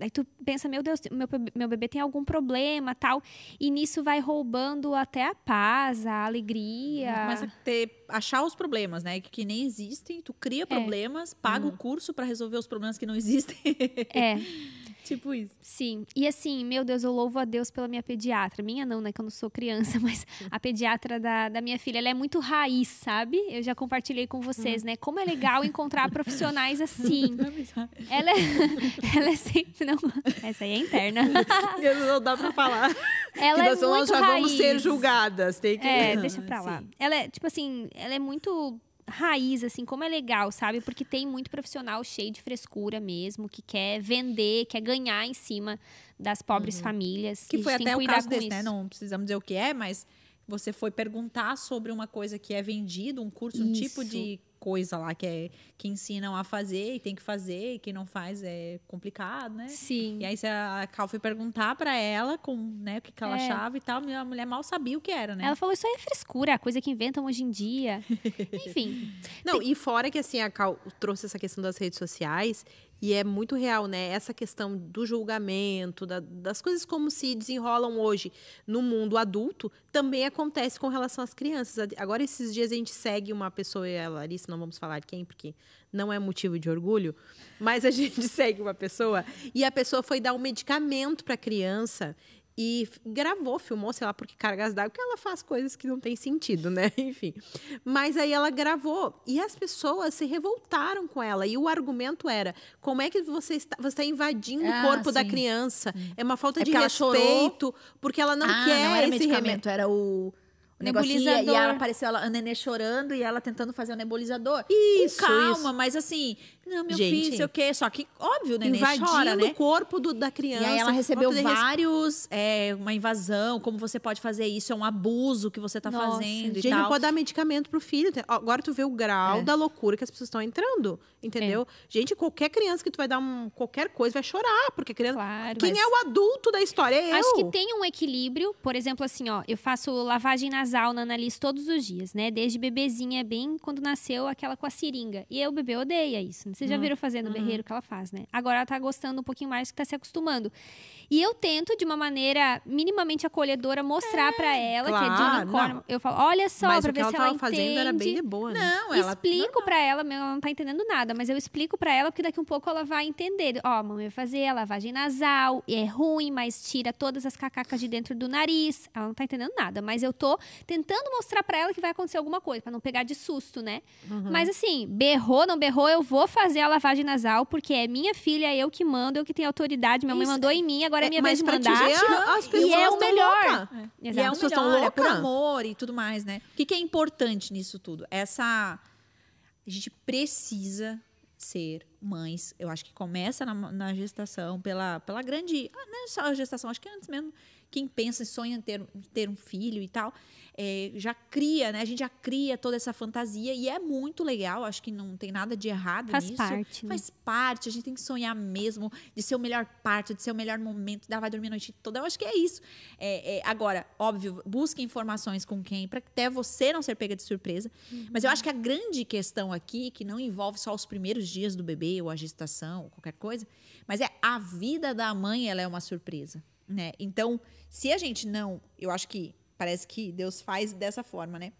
Aí tu pensa, meu Deus, meu, bebê- meu bebê tem algum problema tal. E nisso vai roubando até a paz, a alegria. Começa a ter, achar os problemas, né? Que, que nem existem. Tu cria problemas, paga o curso pra resolver os problemas que não existem. É, <laughs> tipo isso. sim. E assim, meu Deus, eu louvo a Deus pela minha pediatra. Minha não, né? Que eu não sou criança, <laughs> mas a pediatra da, da minha filha, ela é muito raiz, sabe? Eu já compartilhei com vocês, né? Como é legal encontrar profissionais assim. Ela é, <laughs> ela é sempre. Não, <laughs> essa aí é interna. Não dá pra falar. Ela que é nós vamos- muito já raiz. vamos ser julgadas. Tem que... É, deixa pra lá. sim. Ela é, tipo assim, ela é muito raiz, assim, como é legal, sabe? Porque tem muito profissional cheio de frescura mesmo, que quer vender, quer ganhar em cima das pobres famílias. Que foi até o cuidar caso desse, né? Não precisamos dizer o que é, mas você foi perguntar sobre uma coisa que é vendido, um curso, um tipo Isso. de coisa lá que é que ensinam a fazer e tem que fazer, e quem não faz é complicado, né? Sim. E aí se a Cal foi perguntar pra ela com, né, o que, que ela É. achava e tal, a mulher mal sabia o que era, né? Ela falou, isso aí é frescura, a coisa que inventam hoje em dia. <laughs> Enfim. Não, e fora que assim, a Cal trouxe essa questão das redes sociais, e é muito real, né? Essa questão do julgamento, da- das coisas como se desenrolam hoje no mundo adulto, também acontece com relação às crianças. Agora, esses dias a gente segue uma pessoa, e a Larissa, não vamos falar quem, porque não é motivo de orgulho, mas a <laughs> gente segue uma pessoa, e a pessoa foi dar um medicamento para a criança. E gravou, filmou, sei lá, porque cargas d'água, porque ela faz coisas que não tem sentido, né? <laughs> Enfim. Mas aí ela gravou e as pessoas se revoltaram com ela. E o argumento era: como é que você está, você está invadindo Ah, o corpo da sim. criança? É uma falta É de porque ela respeito, porque ela não ah, quer não era esse medicamento, era o, o negocinho. E ela apareceu ela, a nenê chorando e ela tentando fazer o nebulizador. Isso, Com calma, isso. mas assim, não, meu Gente. filho, sei o quê. Só que, óbvio, o nenê invadindo chora, né? o corpo do- da criança. E aí ela recebeu vários, é, uma invasão, como você pode fazer isso, é um abuso que você tá Nossa, fazendo e Gente, não tal. pode dar medicamento pro filho. Agora tu vê o grau É. da loucura que as pessoas estão entrando, entendeu? Gente, qualquer criança que tu vai dar um, qualquer coisa vai chorar, porque a criança... Claro. Quem mas- é o adulto da história? É eu. Acho que tem um equilíbrio. Por exemplo, assim, ó, eu faço lavagem nasal na Annalise todos os dias, né? Desde bebezinha, bem quando nasceu, aquela com a seringa. E aí o bebê odeia isso. Vocês já Uhum. viram fazer no berreiro que ela faz, né? Agora ela tá gostando um pouquinho mais, que tá se acostumando. E eu tento, de uma maneira minimamente acolhedora, mostrar pra ela que é claro, Dina Corman. Eu falo, olha só, Mas pra o ver ela se ela entende. fazendo era bem de boa, né? Não, ela. Explico pra ela, ela não tá entendendo nada, mas eu explico pra ela porque daqui um pouco ela vai entender. Ó, mamãe vai fazer a lavagem nasal, é ruim, mas tira todas as cacacas de dentro do nariz. Ela não tá entendendo nada, mas eu tô tentando mostrar pra ela que vai acontecer alguma coisa, pra não pegar de susto, né? Uhum. Mas assim, berrou, não berrou, eu vou fazer a lavagem nasal porque é minha filha, eu que mando, eu que tenho autoridade, minha mãe Isso. mandou em mim, agora é minha mas vez de mandar. atingir a- as pessoas e é o melhor. louca. E é o melhor, é por amor e tudo mais, né? O que, que é importante nisso tudo? Essa. A gente precisa ser mães. Eu acho que começa na, na gestação pela, pela grande. ah, Não é só a gestação, acho que antes mesmo. Quem pensa e sonha em ter, ter um filho e tal, é, já cria, né? A gente já cria toda essa fantasia e é muito legal. Acho que não tem nada de errado Faz nisso. parte, né? Faz parte. A gente tem que sonhar mesmo de ser o melhor parto, de ser o melhor momento. Ela vai dormir a noite toda. Eu acho que é isso. É, é, agora, óbvio, busque informações com quem, para até você não ser pega de surpresa. Mas eu acho que a grande questão aqui, que não envolve só os primeiros dias do bebê, ou a gestação, ou qualquer coisa, mas é a vida da mãe, ela é uma surpresa. Né? Então, se a gente não. Eu acho que parece que Deus faz dessa forma, né?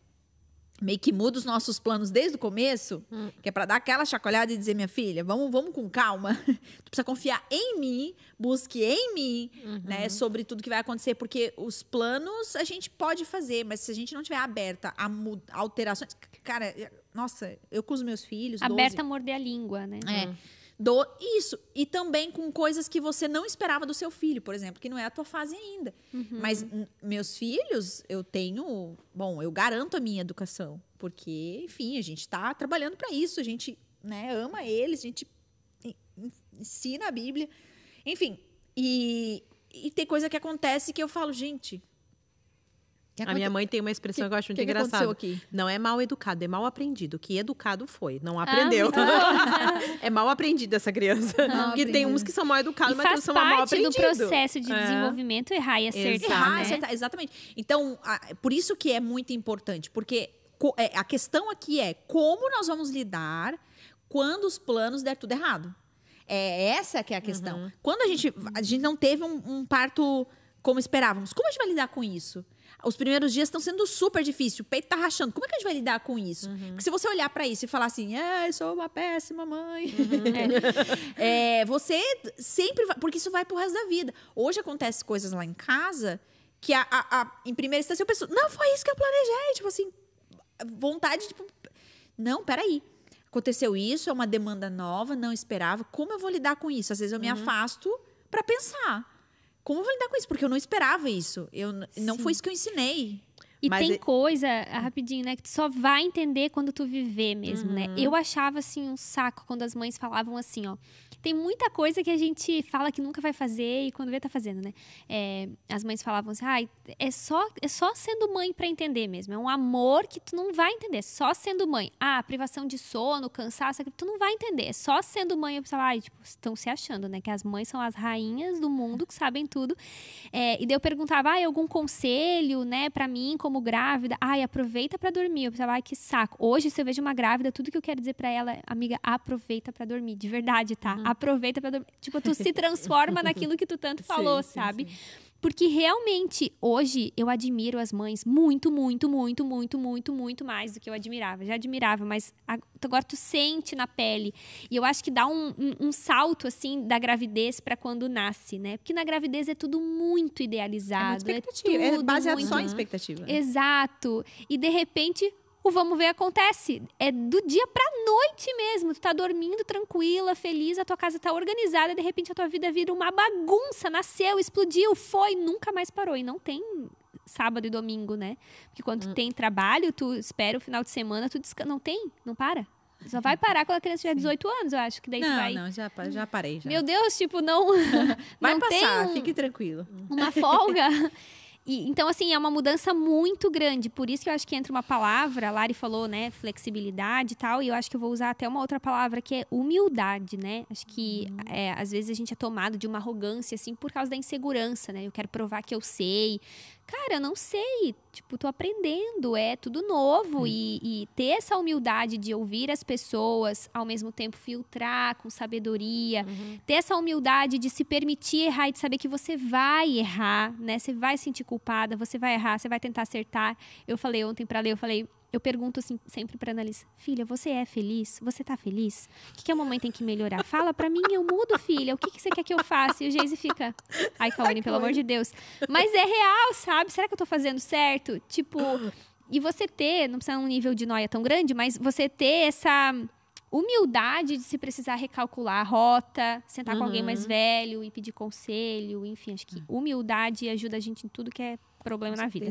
Meio que muda os nossos planos desde o começo, que é para dar aquela chacoalhada e dizer, minha filha, vamos, vamos com calma. <laughs> tu precisa confiar em mim, busque em mim, né, sobre tudo que vai acontecer, porque os planos a gente pode fazer, mas se a gente não tiver aberta a alterações, cara, nossa, eu com os meus filhos, 12, Aberta a morder a língua, né? é. Do isso. E também com coisas que você não esperava do seu filho, por exemplo, que não é a tua fase ainda. Mas n- meus filhos, eu tenho. Bom, eu garanto a minha educação. Porque, enfim, a gente está trabalhando para isso. A gente né, ama eles, a gente en- en- ensina a Bíblia. Enfim. E, e tem coisa que acontece que eu falo, gente. Que A minha mãe tem uma expressão que, eu acho muito que que engraçada. aqui? Não é mal educado, é mal aprendido. Que educado foi, Ah, não aprendeu. muito bom. <laughs> é mal aprendido essa criança. Porque tem uns que são mal educados, E mas outros são mal parte do aprendidos. processo de É. desenvolvimento errar e acertar, Errar, né? acertar, exatamente. Então, a- por isso que é muito importante, porque co- é, a questão aqui é como nós vamos lidar quando os planos der tudo errado. É essa que é a questão. Uhum. Quando a gente, a gente não teve um, um parto como esperávamos, como a gente vai lidar com isso? Os primeiros dias estão sendo super difíceis, o peito tá rachando. Como é que a gente vai lidar com isso? Uhum. Porque se você olhar para isso e falar assim, ah, eu sou uma péssima mãe. Uhum. <laughs> É, você sempre vai. Porque isso vai pro resto da vida. Hoje acontece coisas lá em casa que, a, a- a- em primeira instância, eu penso, não, foi isso que eu planejei. Tipo assim, vontade, tipo, não, peraí. Aconteceu isso, é uma demanda nova, não esperava. Como eu vou lidar com isso? Às vezes eu me afasto para pensar. Como eu vou lidar com isso? Porque eu não esperava isso. Eu, não foi isso que eu ensinei. E Mas tem coisa, ah, rapidinho, né, que tu só vai entender quando tu viver mesmo, né? Uhum. Eu achava, assim, um saco quando as mães falavam assim, ó. Tem muita coisa que a gente fala que nunca vai fazer e quando vê tá fazendo, né? É, as mães falavam assim, ai, é só, é só sendo mãe pra entender mesmo. É um amor que tu não vai entender, só sendo mãe. Ah, privação de sono, cansaço, tu não vai entender. É só sendo mãe, eu pensava, ai, tipo, estão se achando, né? Que as mães são as rainhas do mundo, que sabem tudo. É, e daí eu perguntava, ai, algum conselho, né, pra mim, como grávida? Ai, aproveita pra dormir. Eu pensava, ai, que saco. Hoje, se eu vejo uma grávida, tudo que eu quero dizer pra ela é, amiga, aproveita pra dormir. De verdade, tá? Aproveita pra dormir. Tipo, tu se transforma <laughs> naquilo que tu tanto falou, sim, sabe? Porque realmente, hoje, eu admiro as mães muito, muito, muito, muito, muito, muito mais do que eu admirava. Já admirava, mas ag- agora tu sente na pele. E eu acho que dá um, um- um salto, assim, da gravidez pra quando nasce, né? Porque na gravidez é tudo muito É idealizado. muita expectativa. É, tudo baseado muito- só em expectativa. Exato. E de repente, o vamos ver acontece. É do dia pra noite mesmo. Tu tá dormindo tranquila, feliz, a tua casa tá organizada, de repente a tua vida vira uma bagunça. Nasceu, explodiu, foi, nunca mais parou. E não tem sábado e domingo, né? Porque quando Hum. tu tem trabalho, tu espera o final de semana, tu descansa. Não tem, não para. Só vai parar quando a criança tiver 18 anos, eu acho. Que daí Não, vai. não, já, já parei. Já. Meu Deus, tipo, não. <laughs> Vai não passar, um- fique tranquilo. uma folga. <laughs> E, então, assim, é uma mudança muito grande. Por isso que eu acho que entra uma palavra, a Lari falou, né, flexibilidade e tal, e eu acho que eu vou usar até uma outra palavra que é humildade, né? Acho que é, às vezes a gente é tomado de uma arrogância, assim, por causa da insegurança, né? Eu quero provar que eu sei. Cara, eu não sei, tipo, tô aprendendo, é tudo novo. E, e ter essa humildade de ouvir as pessoas, ao mesmo tempo filtrar com sabedoria, ter essa humildade de se permitir errar e de saber que você vai errar, né? Você vai se sentir culpada, você vai errar, você vai tentar acertar. Eu falei ontem pra ler, eu falei, eu pergunto assim, sempre pra Annalise, filha, você é feliz? Você tá feliz? O que, que é o momento tem que melhorar? Fala pra mim, eu mudo, filha. O que, que você quer que eu faça? E o Geise fica, ai, Kawane, pelo amor de Deus. Mas é real, sabe? Será que eu tô fazendo certo? Tipo, e você ter, não precisa um nível de noia tão grande, mas você ter essa humildade de se precisar recalcular a rota, sentar com alguém mais velho e pedir conselho, enfim, acho que humildade ajuda a gente em tudo que é problema na vida.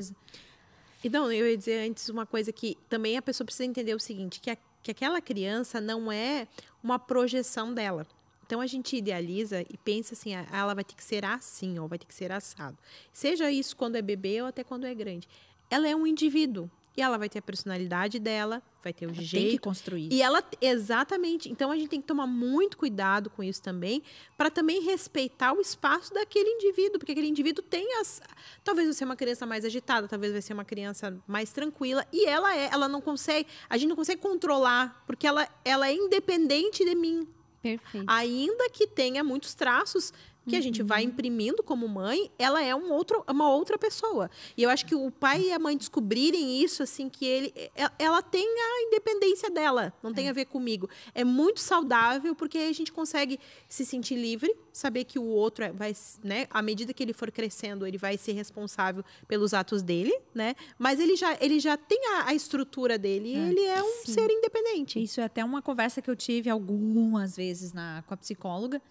Então, eu ia dizer antes uma coisa que também a pessoa precisa entender o seguinte, que, a- que aquela criança não é uma projeção dela. Então, a gente idealiza e pensa assim, ah, ela vai ter que ser assim, ou vai ter que ser assado. Seja isso quando é bebê ou até quando é grande. Ela é um indivíduo. E ela vai ter a personalidade dela, vai ter o Tem que jeito construir. e ela, exatamente. Então a gente tem que tomar muito cuidado com isso também, para também respeitar o espaço daquele indivíduo, porque aquele indivíduo tem as. Talvez vai ser uma criança mais agitada, talvez vai ser uma criança mais tranquila, e ela é, ela não consegue, a gente não consegue controlar, porque ela, ela é independente de mim, Perfeito. ainda que tenha muitos traços que a gente vai imprimindo como mãe, ela é um outro, uma outra pessoa. E eu acho que o pai e a mãe descobrirem isso, assim, que ele, ela tem a independência dela, não tem a ver comigo. É muito saudável porque a gente consegue se sentir livre, saber que o outro é- vai, né, à medida que ele for crescendo, ele vai ser responsável pelos atos dele, né? Mas ele já, ele já tem a, a estrutura dele, e ele é um Sim. ser independente. Isso é até uma conversa que eu tive algumas vezes na, com a psicóloga.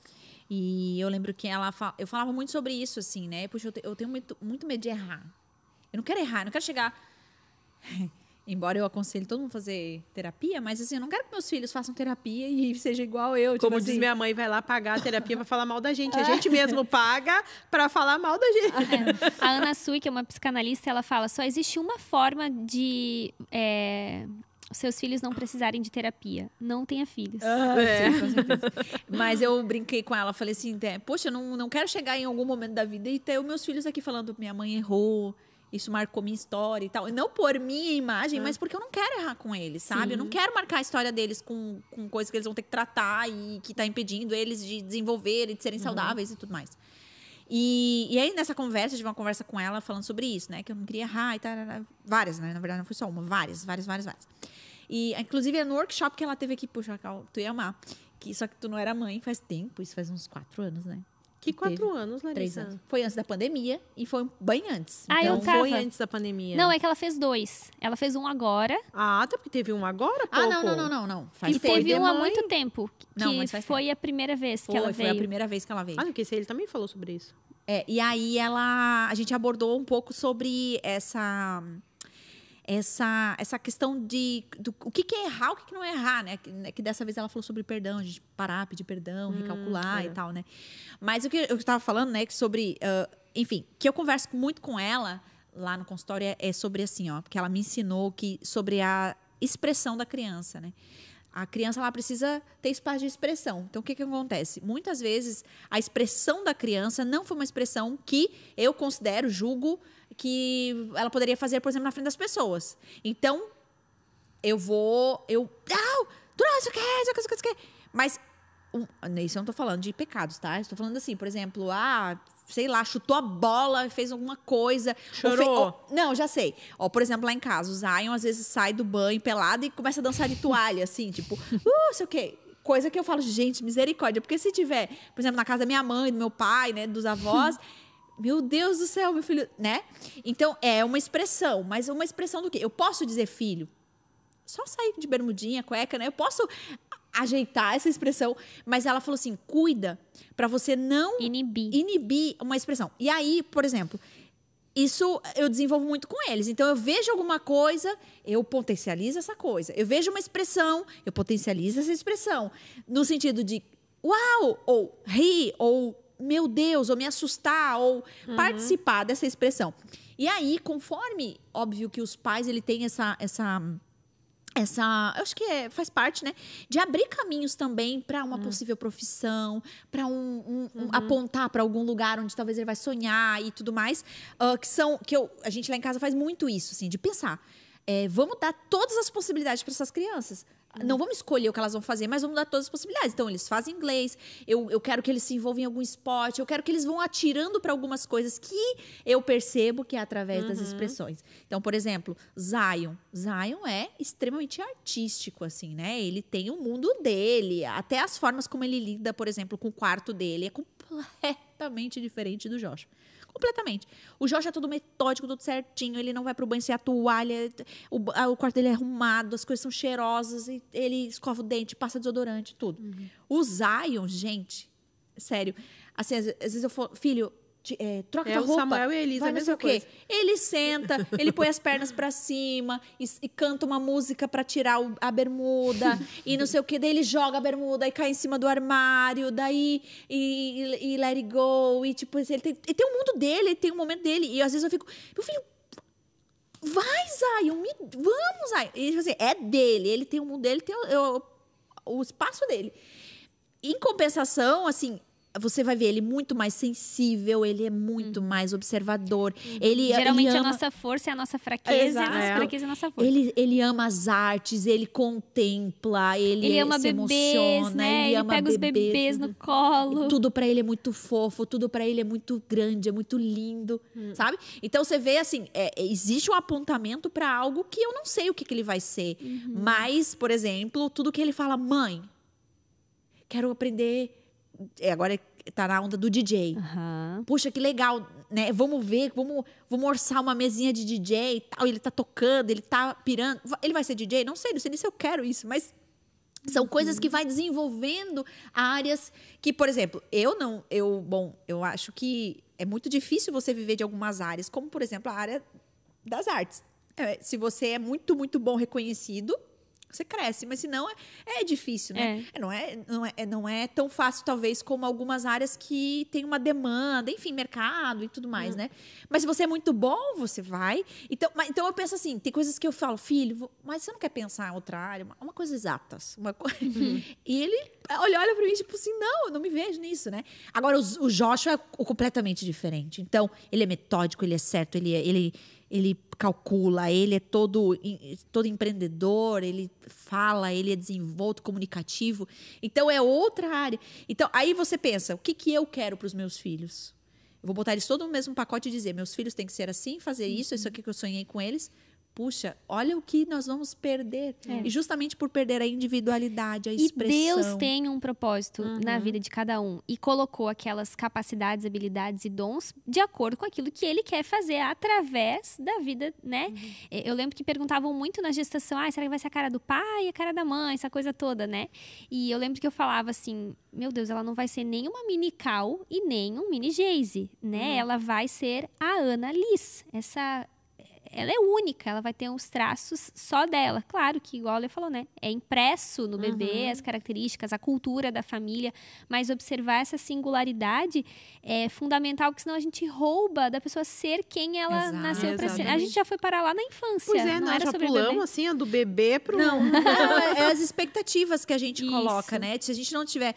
E eu lembro que ela fa- eu falava muito sobre isso, assim, né? Puxa, eu, te- eu tenho muito, muito medo de errar. Eu não quero errar, eu não quero chegar. <laughs> Embora eu aconselhe todo mundo a fazer terapia, mas assim, eu não quero que meus filhos façam terapia e <laughs> seja igual eu. Como tipo diz assim. minha mãe, vai lá pagar a terapia pra falar mal da gente. A gente mesmo paga pra falar mal da gente. A Ana Sui, que é uma psicanalista, ela fala: só existe uma forma de é, seus filhos não precisarem de terapia. Não tenha filhos. Ah, <laughs> É. sim, com certeza. Mas eu brinquei com ela, falei assim, "É, poxa, eu não, não quero chegar em algum momento da vida e ter os meus filhos aqui falando, minha mãe errou, isso marcou minha história e tal. E não por minha imagem, mas porque eu não quero errar com eles, sabe? Eu não Sim. quero marcar a história deles com, com coisas que eles vão ter que tratar e que tá impedindo eles de desenvolver e de serem saudáveis e tudo mais. E, e aí, nessa conversa, eu tive uma conversa com ela falando sobre isso, né? Que eu não queria errar e tal. Várias, né? Na verdade, não foi só uma. Várias, várias, várias, várias. E, inclusive, é no workshop que ela teve aqui, puxa, Cal, tu ia amar. Que, só que tu não era mãe faz tempo, isso faz uns quatro anos, né? Que Teve quatro anos, Larissa? Três anos. Foi antes da pandemia e foi bem antes. Ah, eu Não tava. foi antes da pandemia. Não, é que ela fez dois. Ela fez um agora Ah, tá, porque teve um agora, Ah, pouco. não, não, não, não, não. Faz e foi teve um há muito tempo. Que Não, mas foi a primeira vez que Foi, ela foi veio. a primeira vez que ela veio. Ah, porque ele também falou sobre isso. É, e aí ela, a gente abordou um pouco sobre essa essa essa questão de do, o que, que é errar, o que, que não é errar, né? Que, né, que dessa vez ela falou sobre perdão, a gente parar, pedir perdão, recalcular é. e tal, né? Mas o que eu estava falando, né, que sobre, ah, enfim, que eu converso muito com ela lá no consultório é, é sobre assim, ó, porque ela me ensinou que sobre a expressão da criança, né? A criança ela precisa ter espaço de expressão. Então, o que, que acontece? Muitas vezes, a expressão da criança não foi uma expressão que eu considero, julgo, que ela poderia fazer, por exemplo, na frente das pessoas. Então, eu vou. Eu. Não! Tu não, isso quer, isso quer, isso quer. Mas, um, isso eu não tô falando de pecados, tá? Estou falando assim, por exemplo, ah, sei lá, chutou a bola, fez alguma coisa. Chorou. ou- não, já sei. Ó, por exemplo, lá em casa, o Zion às vezes sai do banho pelado e começa a dançar de toalha, assim, tipo, uh, sei o quê. Coisa que eu falo, gente, misericórdia. Porque se tiver, por exemplo, na casa da minha mãe, do meu pai, né, dos avós, <laughs> meu Deus do céu, meu filho, né? Então, é uma expressão, mas uma expressão do quê? Eu posso dizer filho, só sair de bermudinha, cueca, né? Eu posso ajeitar essa expressão, mas ela falou assim: cuida pra você não Inibir. inibir uma expressão. E aí, por exemplo, isso eu desenvolvo muito com eles. Então, eu vejo alguma coisa, eu potencializo essa coisa. Eu vejo uma expressão, eu potencializo essa expressão. No sentido de uau, ou rir, ou meu Deus, ou me assustar, ou participar dessa expressão. E aí, conforme, óbvio que os pais ele têm essa, essa essa, eu acho que é, faz parte, né, de abrir caminhos também para uma possível profissão, para um, um- um- apontar para algum lugar onde talvez ele vai sonhar e tudo mais, ah, que são que eu, a gente lá em casa faz muito isso, assim, de pensar, é, vamos dar todas as possibilidades para essas crianças. Não vamos escolher o que elas vão fazer, mas vamos dar todas as possibilidades. Então, eles fazem inglês, eu, eu quero que eles se envolvam em algum esporte, eu quero que eles vão atirando para algumas coisas que eu percebo que é através das expressões. Então, por exemplo, Zion. Zion é extremamente artístico, assim, né? Ele tem o mundo dele, até as formas como ele lida, por exemplo, com o quarto dele é completamente diferente do Joshua. Completamente. O Joshua é todo metódico, tudo certinho. Ele não vai pro banho sem a toalha. O, a- o quarto dele é arrumado, as coisas são cheirosas. E ele escova o dente, passa desodorante, tudo. O Zion, gente, sério. Assim, às, às vezes eu falo, filho, é, troca É, o roupa. Samuel e a Elisa, vai a mesma o coisa. Ele <laughs> senta, ele põe as pernas pra cima e, e canta uma música pra tirar o- a bermuda e não sei o que. Daí ele joga a bermuda e cai em cima do armário, daí e, e, e let it go. E tipo, ele tem, ele tem um mundo dele, ele tem um momento dele. E às vezes eu fico, meu filho, vai, Zion, me, vamos, Zion. E tipo assim, é dele, ele tem o mundo dele, tem o, eu- o espaço dele. Em compensação, assim, você vai ver ele muito mais sensível, ele é muito mais observador. Ele, Geralmente ele a ama, nossa força é a nossa fraqueza, e a Exato. nossa É. fraqueza é a nossa força. ele, ele ama as artes, ele contempla, ele, Ele ama se bebês, emociona, né? ele, Ele, ama pega os bebês no colo. tudo pra ele é muito fofo, tudo pra ele é muito grande, é muito lindo, sabe? Então você vê assim, é, é, existe um apontamento pra algo que eu não sei o que, que ele vai ser, mas, por exemplo, tudo que ele fala, mãe, quero aprender. É, agora tá na onda do DJ. Aham. Puxa, que legal, né? Vamos ver, vamos, vamos orçar uma mesinha de DJ e tal. Ele tá tocando, ele tá pirando. Ele vai ser DJ? Não sei, não sei nem se eu quero isso, mas são coisas que vai desenvolvendo áreas que, por exemplo, eu não, eu, bom, eu acho que é muito difícil você viver de algumas áreas, como por exemplo a área das artes. É, se você é muito, muito bom reconhecido, você cresce, mas se não, é, é difícil, né? É, Não, é, não, é, não é tão fácil, talvez, como algumas áreas que tem uma demanda, enfim, mercado e tudo mais, né? Mas se você é muito bom, você vai. Então, mas- então eu penso assim: tem coisas que eu falo, filho, mas você não quer pensar em outra área? Uma, uma coisa exatas. Uma co... <laughs> e ele olha, olha pra mim, tipo assim, não, eu não me vejo nisso, né? Agora, o, o Joshua é completamente diferente. Então, ele é metódico, ele é certo, ele, é- ele, ele calcula, ele é todo, todo empreendedor, ele fala, ele é desenvolto, comunicativo. Então, é outra área. Então, aí você pensa, o que, que eu quero para os meus filhos? Eu vou botar eles todos no mesmo pacote e dizer, meus filhos têm que ser assim, fazer isso, isso aqui que eu sonhei com eles. Puxa, olha o que nós vamos perder. E justamente por perder a individualidade, a E expressão. Deus tem um propósito na vida de cada um e colocou aquelas capacidades, habilidades e dons de acordo com aquilo que ele quer fazer através da vida, né? Eh, Eu lembro que perguntavam muito na gestação, ah, será que vai ser a cara do pai, a cara da mãe, essa coisa toda, né? E eu lembro que eu falava assim, meu Deus, ela não vai ser nem uma mini Cal e nem um mini Geise, né? Ela vai ser a Ana Liz, essa ela é única, ela vai ter uns traços só dela. Claro que, igual ele falou, né? É impresso no bebê as características, a cultura da família, mas observar essa singularidade é fundamental, porque senão a gente rouba da pessoa ser quem ela Exato. nasceu para ser. A gente já foi parar lá na infância. Pois é, não nós era já sobre pulamos bebê. assim, ó, do bebê pro. Não, <laughs> não, é, é as expectativas que a gente Isso. coloca, né? Se a gente não tiver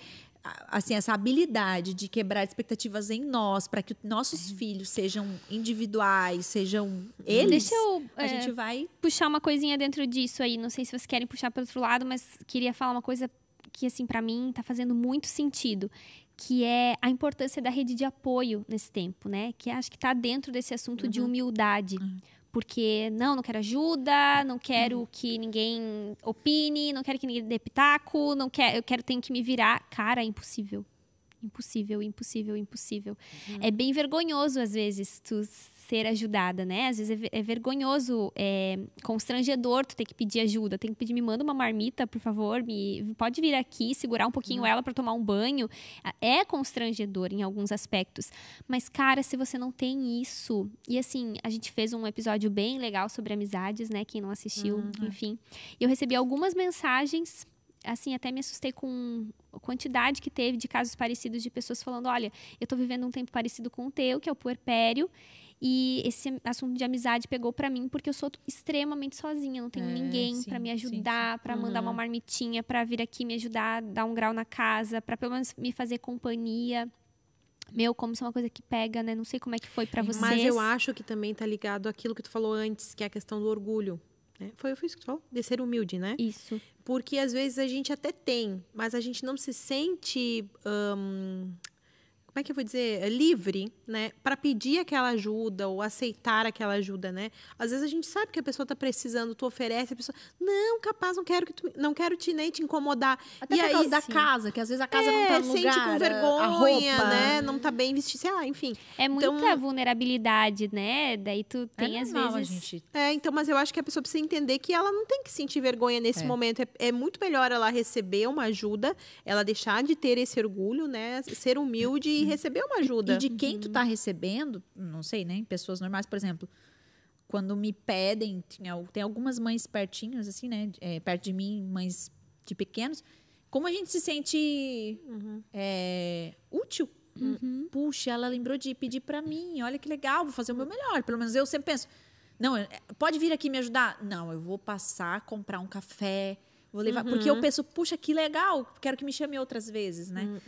assim essa habilidade de quebrar expectativas em nós para que nossos filhos sejam individuais, sejam eles, Deixa eu a é, gente vai puxar uma coisinha dentro disso aí. Não sei se vocês querem puxar para outro lado, mas queria falar uma coisa que, assim, para mim tá fazendo muito sentido. Que é a importância da rede de apoio nesse tempo, né? Que acho que tá dentro desse assunto de humildade. Porque, não, não quero ajuda, não quero que ninguém opine, não quero que ninguém dê pitaco, não quero, eu quero, tenho que me virar. Cara, é impossível. Impossível, impossível, impossível. É bem vergonhoso, às vezes, tu ser ajudada, né? Às vezes é, é vergonhoso, é constrangedor tu ter que pedir ajuda. Tem que pedir, me manda uma marmita, por favor, me pode vir aqui, segurar um pouquinho ela para tomar um banho. É constrangedor em alguns aspectos. Mas, cara, se você não tem isso. E assim, a gente fez um episódio bem legal sobre amizades, né? Quem não assistiu, enfim. E eu recebi algumas mensagens assim, até me assustei com a quantidade que teve de casos parecidos de pessoas falando: olha, eu tô vivendo um tempo parecido com o teu, que é o puerpério, E esse assunto de amizade pegou pra mim porque eu sou extremamente sozinha, não tenho É, ninguém pra me ajudar, pra mandar uma marmitinha, pra vir aqui me ajudar, dar um grau na casa, pra pelo menos me fazer companhia. Meu, como isso é uma coisa que pega, né? Não sei como é que foi pra vocês. Mas eu acho que também tá ligado àquilo que tu falou antes, que é a questão do orgulho. Né? Foi, foi isso que tu falou? De ser humilde, né? Isso. Porque às vezes a gente até tem, mas a gente não se sente. hum, como é que eu vou dizer? É Livre, né? Para pedir aquela ajuda ou aceitar aquela ajuda, né? Às vezes a gente sabe que a pessoa tá precisando, tu oferece, a pessoa. Não, capaz, não quero que tu, não quero te nem te incomodar. Até e por aí, causa da sim. casa, que às vezes a casa não é, tá no sente lugar. com a vergonha, roupa. né? Não tá bem vestido. Ah, enfim. É muita Então- vulnerabilidade, né? Daí tu tem é às normal vezes. a gente É, então, mas eu acho que a pessoa precisa entender que ela não tem que sentir vergonha nesse É. momento. É, é muito melhor ela receber uma ajuda, ela deixar de ter esse orgulho, né? Ser humilde e receber uma ajuda. E de quem tu tá recebendo, não sei, né? Pessoas normais, por exemplo, quando me pedem, tem algumas mães pertinhas, assim, né? é, perto de mim, mães de pequenos. Como a gente se sente é, útil? Puxa, ela lembrou de pedir pra mim. Olha que legal, vou fazer o meu melhor. Pelo menos eu sempre penso. Não, é, pode vir aqui me ajudar? Não, eu vou passar, comprar um café, vou levar. Porque eu penso, puxa, que legal, quero que me chame outras vezes, né?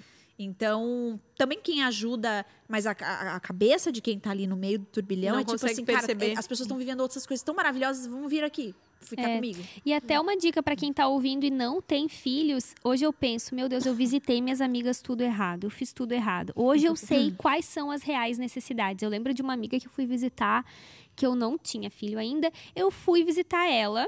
Então, também quem ajuda, mas a, a- a cabeça de quem tá ali no meio do turbilhão Não é tipo assim, perceber. cara, as pessoas estão vivendo outras coisas tão maravilhosas, vamos vir aqui, ficar É. comigo. E até uma dica pra quem tá ouvindo e não tem filhos. Hoje eu penso, meu Deus, eu visitei minhas amigas tudo errado, eu fiz tudo errado. Hoje eu sei quais são as reais necessidades. Eu lembro de uma amiga que eu fui visitar, que eu não tinha filho ainda. Eu fui visitar ela.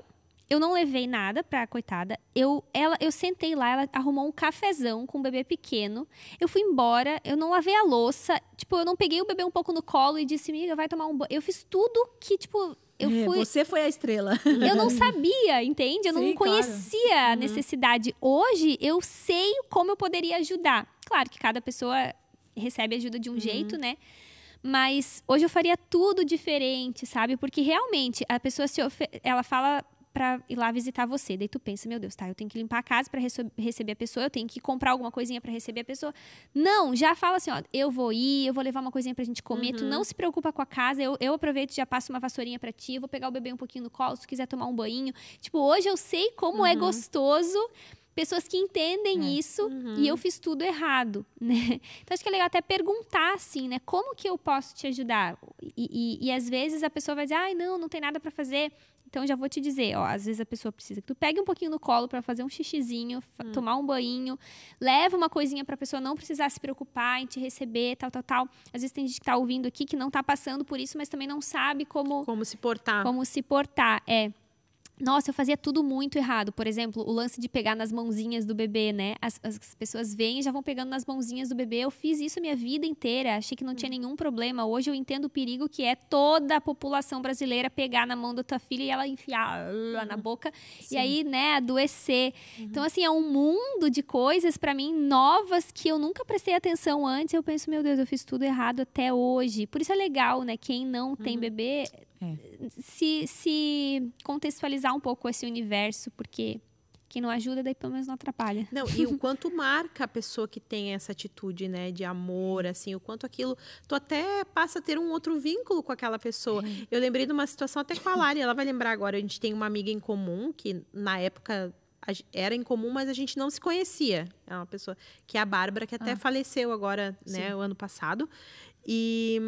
Eu não levei nada pra coitada. Eu, ela, eu sentei lá, ela arrumou um cafezão com um bebê pequeno. Eu fui embora, eu não lavei a louça. Tipo, eu não peguei o bebê um pouco no colo e disse, amiga, vai tomar um banho. Eu fiz tudo que, tipo, eu É, fui. Você foi a estrela. <laughs> Eu não sabia, entende? Eu não Sim, claro. conhecia a necessidade. Hoje eu sei como eu poderia ajudar. Claro que cada pessoa recebe ajuda de um jeito, né? Mas hoje eu faria tudo diferente, sabe? Porque realmente a pessoa se ofe- ela fala pra ir lá visitar você. Daí tu pensa, meu Deus, tá, eu tenho que limpar a casa pra rece- receber a pessoa, eu tenho que comprar alguma coisinha pra receber a pessoa. Não, já fala assim, ó, eu vou ir, eu vou levar uma coisinha pra gente comer. Tu não se preocupa com a casa, eu, eu aproveito e já passo uma vassourinha pra ti, eu vou pegar o bebê um pouquinho no colo, se tu quiser tomar um banho. Tipo, hoje eu sei como é gostoso pessoas que entendem isso e eu fiz tudo errado, <laughs> né? Então acho que é legal até perguntar assim, né? Como que eu posso te ajudar? E, e- e às vezes a pessoa vai dizer, ai, não, não tem nada pra fazer. Então já vou te dizer, ó, às vezes a pessoa precisa que tu pegue um pouquinho no colo pra fazer um xixizinho, fa- tomar um banho, leva uma coisinha pra pessoa não precisar se preocupar em te receber, tal, tal, tal. Às vezes tem gente que tá ouvindo aqui que não tá passando por isso, mas também não sabe como Como se portar. como se portar. É. Nossa, eu fazia tudo muito errado. Por exemplo, o lance de pegar nas mãozinhas do bebê, né? As, as pessoas vêm e já vão pegando nas mãozinhas do bebê. Eu fiz isso a minha vida inteira. Achei que não tinha nenhum problema. Hoje eu entendo o perigo que é toda a população brasileira pegar na mão da tua filha e ela enfiar lá na boca. E aí, né, adoecer. Então, assim, é um mundo de coisas para mim novas que eu nunca prestei atenção antes. Eu penso, meu Deus, eu fiz tudo errado até hoje. Por isso é legal, né? Quem não tem bebê se, se contextualizar um pouco esse universo, porque quem não ajuda, daí pelo menos não atrapalha. Não, e o <laughs> quanto marca a pessoa que tem essa atitude, né, de amor, assim, o quanto aquilo, tu até passa a ter um outro vínculo com aquela pessoa. Eu lembrei de uma situação até com a Lari, ela vai lembrar agora, a gente tem uma amiga em comum que na época era em comum, mas a gente não se conhecia. É uma pessoa que é a Bárbara, que até faleceu agora, né, o ano passado. E,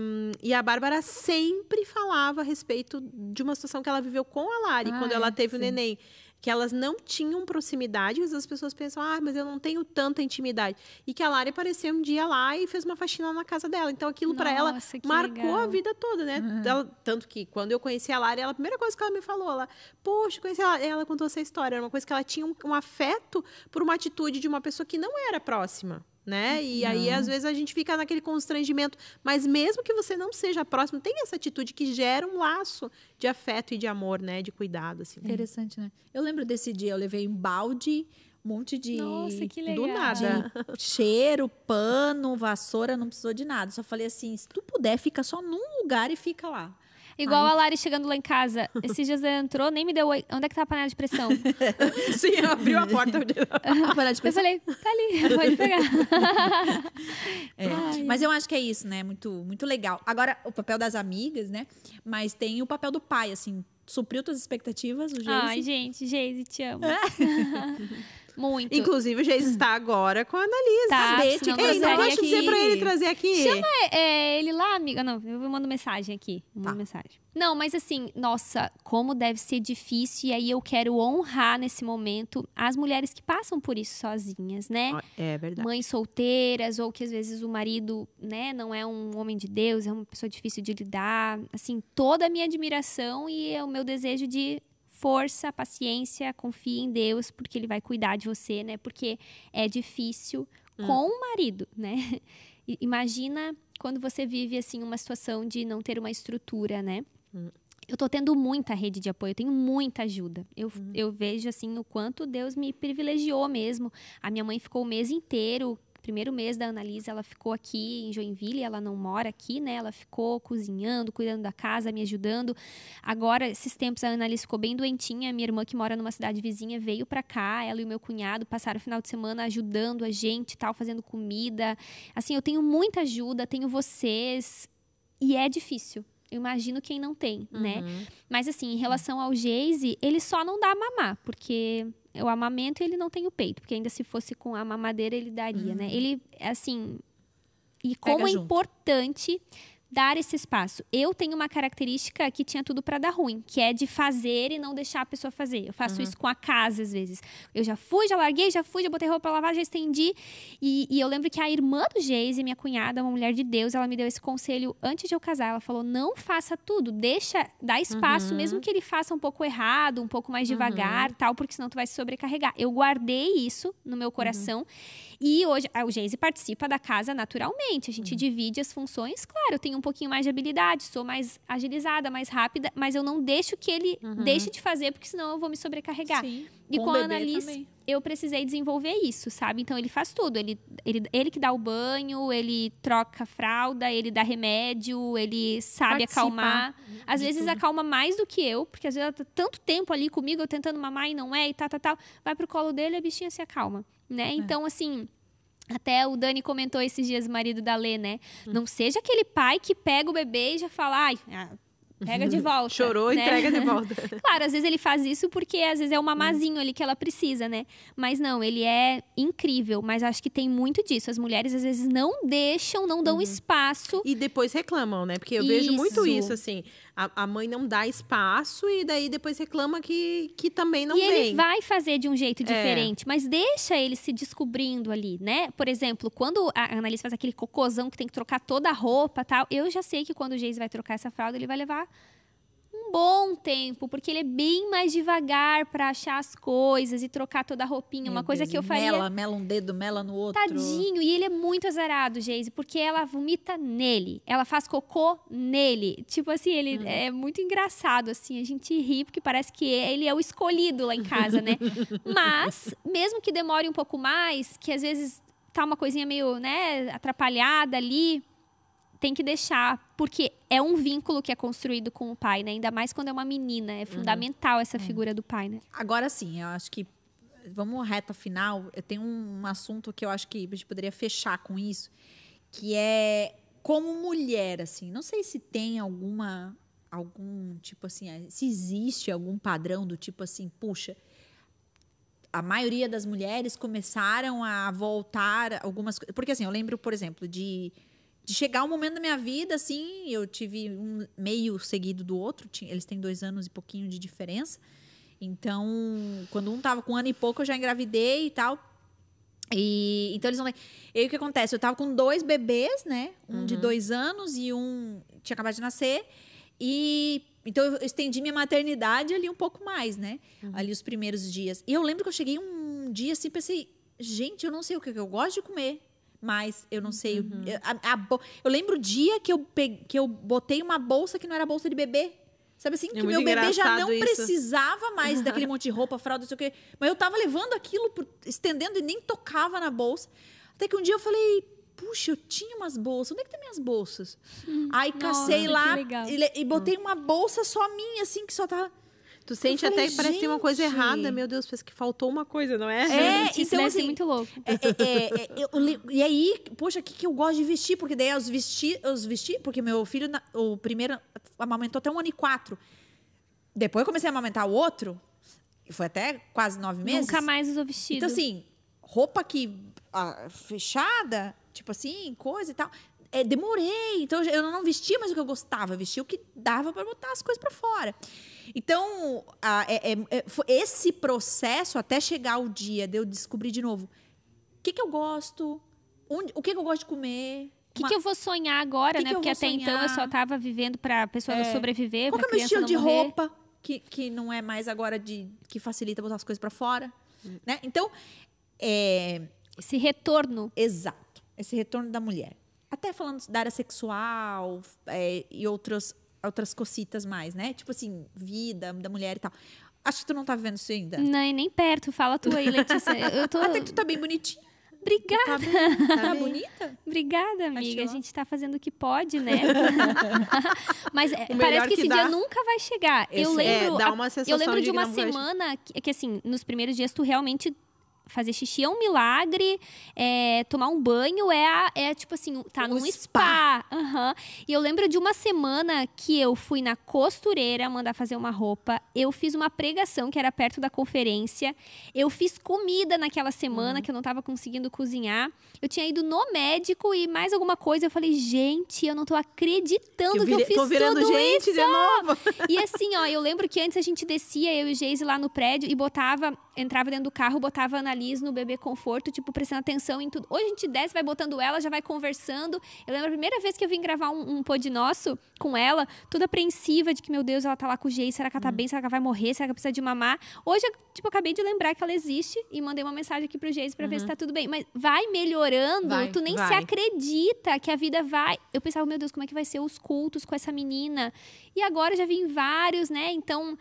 e a Bárbara sempre falava a respeito de uma situação que ela viveu com a Lari, Ah, quando é? ela teve o Sim. neném que elas não tinham proximidade, vezes as pessoas pensam, ah, mas eu não tenho tanta intimidade. E que a Lari apareceu um dia lá e fez uma faxina na casa dela. Então aquilo para ela marcou legal. a vida toda, né? Ela- tanto que quando eu conheci a Lari, ela, a primeira coisa que ela me falou, ela, poxa, conheci ela, ela contou essa história, era uma coisa que ela tinha um, um afeto por uma atitude de uma pessoa que não era próxima. Né? E aí, às vezes, a gente fica naquele constrangimento. Mas mesmo que você não seja próximo, tem essa atitude que gera um laço de afeto e de amor, né? De cuidado, assim. Interessante, né? Eu lembro desse dia, eu levei um balde, um monte de Nossa, que legal. Do nada. cheiro, pano, vassoura, não precisou de nada. Só falei assim, se tu puder, fica só num lugar e fica lá. Igual a Lari chegando lá em casa. Esses dias ela entrou, nem me deu oi. Onde é que tá a panela de pressão? <laughs> Sim, abriu a porta. <laughs> Panela de Eu pressão. falei, tá ali, pode pegar. <laughs> É, Mas eu acho que é isso, né? Muito, muito legal. Agora, o papel das amigas, né? Mas tem o papel do pai, assim. Supriu tuas expectativas, o Ai, Geise? gente, Geise, te amo. Muito. Inclusive, o Geis está agora com a Analisa. Tá, Cadê? Te eu que- dizer pra ele trazer aqui. Chama é, ele lá, amiga. Não, eu mando mensagem aqui. Eu mando Tá. mensagem. Não, mas assim, nossa, como deve ser difícil. E aí eu quero honrar nesse momento as mulheres que passam por isso sozinhas, né? É verdade. Mães solteiras, ou que às vezes o marido, né, não é um homem de Deus, é uma pessoa difícil de lidar. Assim, toda a minha admiração e é o meu desejo de força, paciência, confie em Deus, porque ele vai cuidar de você, né? Porque é difícil com o marido, né? <laughs> Imagina quando você vive assim uma situação de não ter uma estrutura, né? Eu tô tendo muita rede de apoio, eu tenho muita ajuda. Eu, eu vejo assim o quanto Deus me privilegiou mesmo. A minha mãe ficou o mês inteiro, primeiro mês da Annalise, ela ficou aqui em Joinville, ela não mora aqui, né? Ela ficou cozinhando, cuidando da casa, me ajudando. Agora, esses tempos, a Annalise ficou bem doentinha. Minha irmã, que mora numa cidade vizinha, veio pra cá. Ela e o meu cunhado passaram o final de semana ajudando a gente, tal, fazendo comida. Assim, eu tenho muita ajuda, tenho vocês. E é difícil. Eu imagino quem não tem, né? Mas assim, em relação ao Geise, ele só não dá mamar, porque o amamento ele não tem o peito, porque ainda se fosse com a mamadeira ele daria, né? Ele, assim. E como é junto. importante dar esse espaço. Eu tenho uma característica que tinha tudo para dar ruim, que é de fazer e não deixar a pessoa fazer. Eu faço isso com a casa às vezes. Eu já fui, já larguei, já fui, já botei roupa pra lavar, já estendi. E, e eu lembro que a irmã do Geise, minha cunhada, uma mulher de Deus, ela me deu esse conselho antes de eu casar. Ela falou: não faça tudo, deixa, dá espaço, mesmo que ele faça um pouco errado, um pouco mais devagar, tal, porque senão tu vai se sobrecarregar. Eu guardei isso no meu coração. E hoje, o Geise participa da casa naturalmente. A gente divide as funções. Claro, eu tenho um pouquinho mais de habilidade, sou mais agilizada, mais rápida, mas eu não deixo que ele deixe de fazer, porque senão eu vou me sobrecarregar. Sim. E Com com, a Annalise, eu precisei desenvolver isso, sabe? Então ele faz tudo. Ele, ele, ele que dá o banho, ele troca fralda, ele dá remédio, ele sabe Participa acalmar. Às vezes tudo. acalma mais do que eu, porque às vezes ela tá tanto tempo ali comigo, eu tentando mamar e não é, e tal, tal, tal. Vai pro colo dele e a bichinha se acalma, né? É. Então, assim. Até o Dani comentou esses dias, o marido da Lê, né? Hum. Não seja aquele pai que pega o bebê e já fala, ai, ah, pega de <laughs> volta. Chorou, né? entrega de <laughs> volta. Claro, às vezes ele faz isso porque às vezes é o Hum. mamazinho ali que ela precisa, né? Mas não, ele é incrível. Mas acho que tem muito disso. As mulheres às vezes não deixam, não Uhum. dão espaço. E depois reclamam, né? Porque eu vejo muito Isso. isso, assim. A, a mãe não dá espaço e daí depois reclama que, que também não e vem. ele vai fazer de um jeito É. diferente, mas deixa ele se descobrindo ali, né? Por exemplo, quando a Annalise faz aquele cocôzão que tem que trocar toda a roupa e tal, eu já sei que quando o Geis vai trocar essa fralda, ele vai levar bom tempo, porque ele é bem mais devagar pra achar as coisas e trocar toda a roupinha. Uma Meu coisa Deus, que eu faria. Mela, mela um dedo, mela no outro. Tadinho, e ele é muito azarado, Geise, porque ela vomita nele, ela faz cocô nele. Tipo assim, ele Uhum. é muito engraçado, assim, a gente ri porque parece que ele é o escolhido lá em casa, né? <laughs> Mas, mesmo que demore um pouco mais, que às vezes tá uma coisinha meio, né, atrapalhada ali, tem que deixar, porque é um vínculo que é construído com o pai, né? Ainda mais quando é uma menina, Uhum. é fundamental É. essa figura do pai, né? Agora sim, eu acho que vamos reta final. Eu tenho um assunto que eu acho que a gente poderia fechar com isso, que é como mulher, assim. Não sei se tem alguma algum tipo assim, eh, se existe algum padrão do tipo assim, puxa, a maioria das mulheres começaram a voltar algumas coisas. Porque assim, eu lembro, por exemplo, de, de chegar um momento da minha vida, assim, eu tive um meio seguido do outro, eles têm dois anos e pouquinho de diferença. Então, quando um tava com um ano e pouco, eu já engravidei e tal. E então eles vão. E aí o que acontece? Eu tava com dois bebês, né? Um de dois anos e um tinha acabado de nascer. E então eu estendi minha maternidade ali um pouco mais, né? Ali os primeiros dias. E eu lembro que eu cheguei um dia assim, pensei, gente, eu não sei o que eu gosto de comer. Mas eu não sei. o- eu- a- a eu lembro o dia que eu, peguei, que eu botei uma bolsa que não era bolsa de bebê. Sabe assim? que muito meu bebê já não isso. precisava mais daquele monte de roupa, fralda, não sei o quê. Mas eu tava levando aquilo, por- estendendo e nem tocava na bolsa. Até que um dia eu falei, puxa, eu tinha umas bolsas. Onde é que tem minhas bolsas? Aí cacei Hum, nossa, lá que e, e botei uma bolsa só minha, assim, que só tava. Tu sente falei, até que parece que tem uma coisa errada. Meu Deus, parece que faltou uma coisa, não é? É, isso então, assim, muito louco. É, é, é, li- e aí, poxa, o que, que eu gosto de vestir? Porque daí os vesti, os vesti, porque meu filho, o primeiro, amamentou até um ano e quatro. Depois eu comecei a amamentar o outro, foi até quase nove meses. Nunca mais usou vestido. Então, assim, roupa que ah, fechada, tipo assim, coisa e tal. É, demorei. Então, eu não vestia mais o que eu gostava, vestia o que dava para botar as coisas para fora. Então, ah, é- é- é- esse processo até chegar o dia de eu descobrir de novo o que, que eu gosto, onde- o que, que eu gosto de comer. O que, uma- que eu vou sonhar agora, Que né? que Porque até então eu só sonhar? tava vivendo pra pessoa não sobreviver, Qual que é o meu estilo de morrer. roupa que, que não é mais agora de que facilita botar as coisas para fora, né? Então, é, Esse retorno. Exato. Esse retorno da mulher. Até falando da área sexual é, e outras, outras cocitas mais, né? Tipo assim, vida da mulher e tal. Acho que tu não tá vivendo isso ainda. Nem, nem perto. Fala tu aí, Letícia. Eu- Eu tô... Até que tu tá bem bonitinha. Obrigada. Tá bem, tá Tá bonita? Obrigada, amiga. A Achou? gente tá fazendo o que pode, né? <laughs> Mas é, parece que, que esse dá. dia nunca vai chegar. Eu Eu sei. lembro, É, dá a- uma eu sensação lembro de de uma não semana que, que, assim, nos primeiros dias tu realmente fazer xixi é um milagre, é, tomar um banho é, a- é tipo assim, tá O num spa. spa. Aham. E eu lembro de uma semana que eu fui na costureira mandar fazer uma roupa, eu fiz uma pregação que era perto da conferência, eu fiz comida naquela Uhum. semana que eu não tava conseguindo cozinhar, eu tinha ido no médico e mais alguma coisa, eu falei, gente, eu não tô acreditando que, vire- eu fiz tô virando tudo gente isso. de novo. <laughs> E assim, ó, eu lembro que antes a gente descia, eu e o Geise lá no prédio, e botava, entrava dentro do carro, botava a No bebê conforto, tipo, prestando atenção em tudo. Hoje a gente desce, vai botando ela, já vai conversando. Eu lembro a primeira vez que eu vim gravar um, um pod nosso com ela, toda apreensiva de que, meu Deus, ela tá lá com o Geise, será que ela tá bem? Será que ela vai morrer? Será que ela precisa de mamar? Hoje, eu, tipo, acabei de lembrar que ela existe e mandei uma mensagem aqui pro Geise pra ver se tá tudo bem. Mas vai melhorando, Vai, tu nem se vai. acredita que a vida vai. Eu pensava, meu Deus, como é que vai ser os cultos com essa menina? E agora já vim vários, né? Então,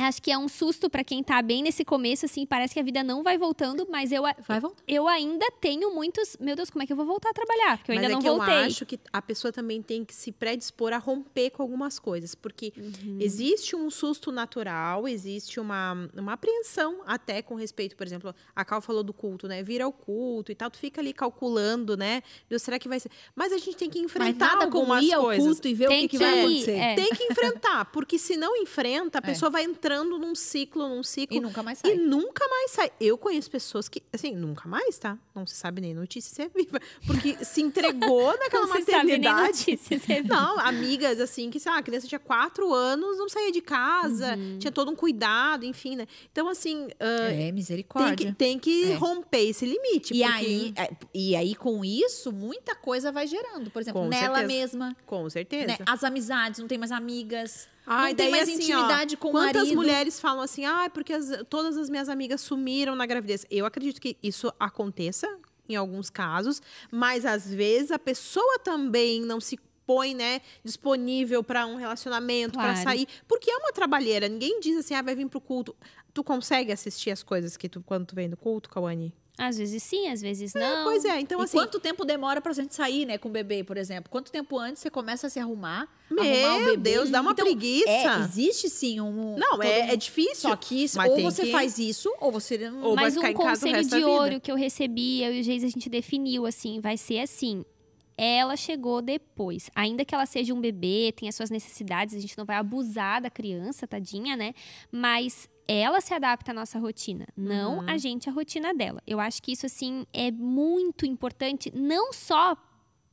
acho que é um susto pra quem tá bem nesse começo, assim, parece que a vida não vai voltando, mas eu, Vai voltar. eu ainda tenho muitos. Meu Deus, como é que eu vou voltar a trabalhar? Porque eu Mas ainda é não que voltei. eu acho que a pessoa também tem que se predispor a romper com algumas coisas. Porque Uhum. existe um susto natural, existe uma, uma apreensão até com respeito, por exemplo, a Cal falou do culto, né? Vira o culto e tal, tu fica ali calculando, né? Deus, será que vai ser? Mas a gente tem que Mas enfrentar nada como algumas ir ao coisas. culto e ver Tem o que, que vai acontecer. é. Tem que enfrentar, porque se não enfrenta, a É. pessoa vai entrando num ciclo, num ciclo. E nunca mais sai. E nunca mais sai. Eu conheço pessoas que, assim, nunca mais, tá? Não se sabe nem notícia se é viva. Porque se entregou <laughs> naquela Não se sabe nem maternidade. notícia se é viva. Não, amigas, assim, que, sei lá, a criança tinha quatro anos, não saía de casa, Uhum. tinha todo um cuidado, enfim, né? Então, assim, ah, É, tem misericórdia. que, tem que É. romper esse limite. E porque- aí, é, e aí, com isso, muita coisa vai gerando. Por exemplo, Com nela certeza. mesma. Com certeza. né? As amizades, não tem mais amigas. Ai, não tem mais assim, intimidade ó, com o Quantas marido. mulheres falam assim, ah, porque as- todas as minhas amigas sumiram na gravidez. Eu acredito que isso aconteça em alguns casos, mas às vezes a pessoa também não se põe, né, disponível para um relacionamento, para Claro. sair, porque é uma trabalheira. Ninguém diz assim, ah, vai vir pro culto. Tu consegue assistir as coisas que tu quando tu vem no culto, Cauane? Às vezes sim, às vezes não. Pois é, então e assim, quanto tempo demora pra gente sair, né, com o bebê, por exemplo? Quanto tempo antes você começa a se arrumar? Meu arrumar o bebê? Deus, dá uma Então, preguiça. É, existe sim um. não, é, é difícil. Só que isso, ou você que- faz isso, ou você não. Ou vai Mas ficar um em casa o conselho resto de ouro que eu recebi, eu e o Geis, a gente definiu assim, vai ser assim. Ela chegou depois. Ainda que ela seja um bebê, tenha suas necessidades, a gente não vai abusar da criança, tadinha, né? Mas ela se adapta à nossa rotina, não Uhum. a gente à rotina dela. Eu acho que isso, assim, é muito importante, não só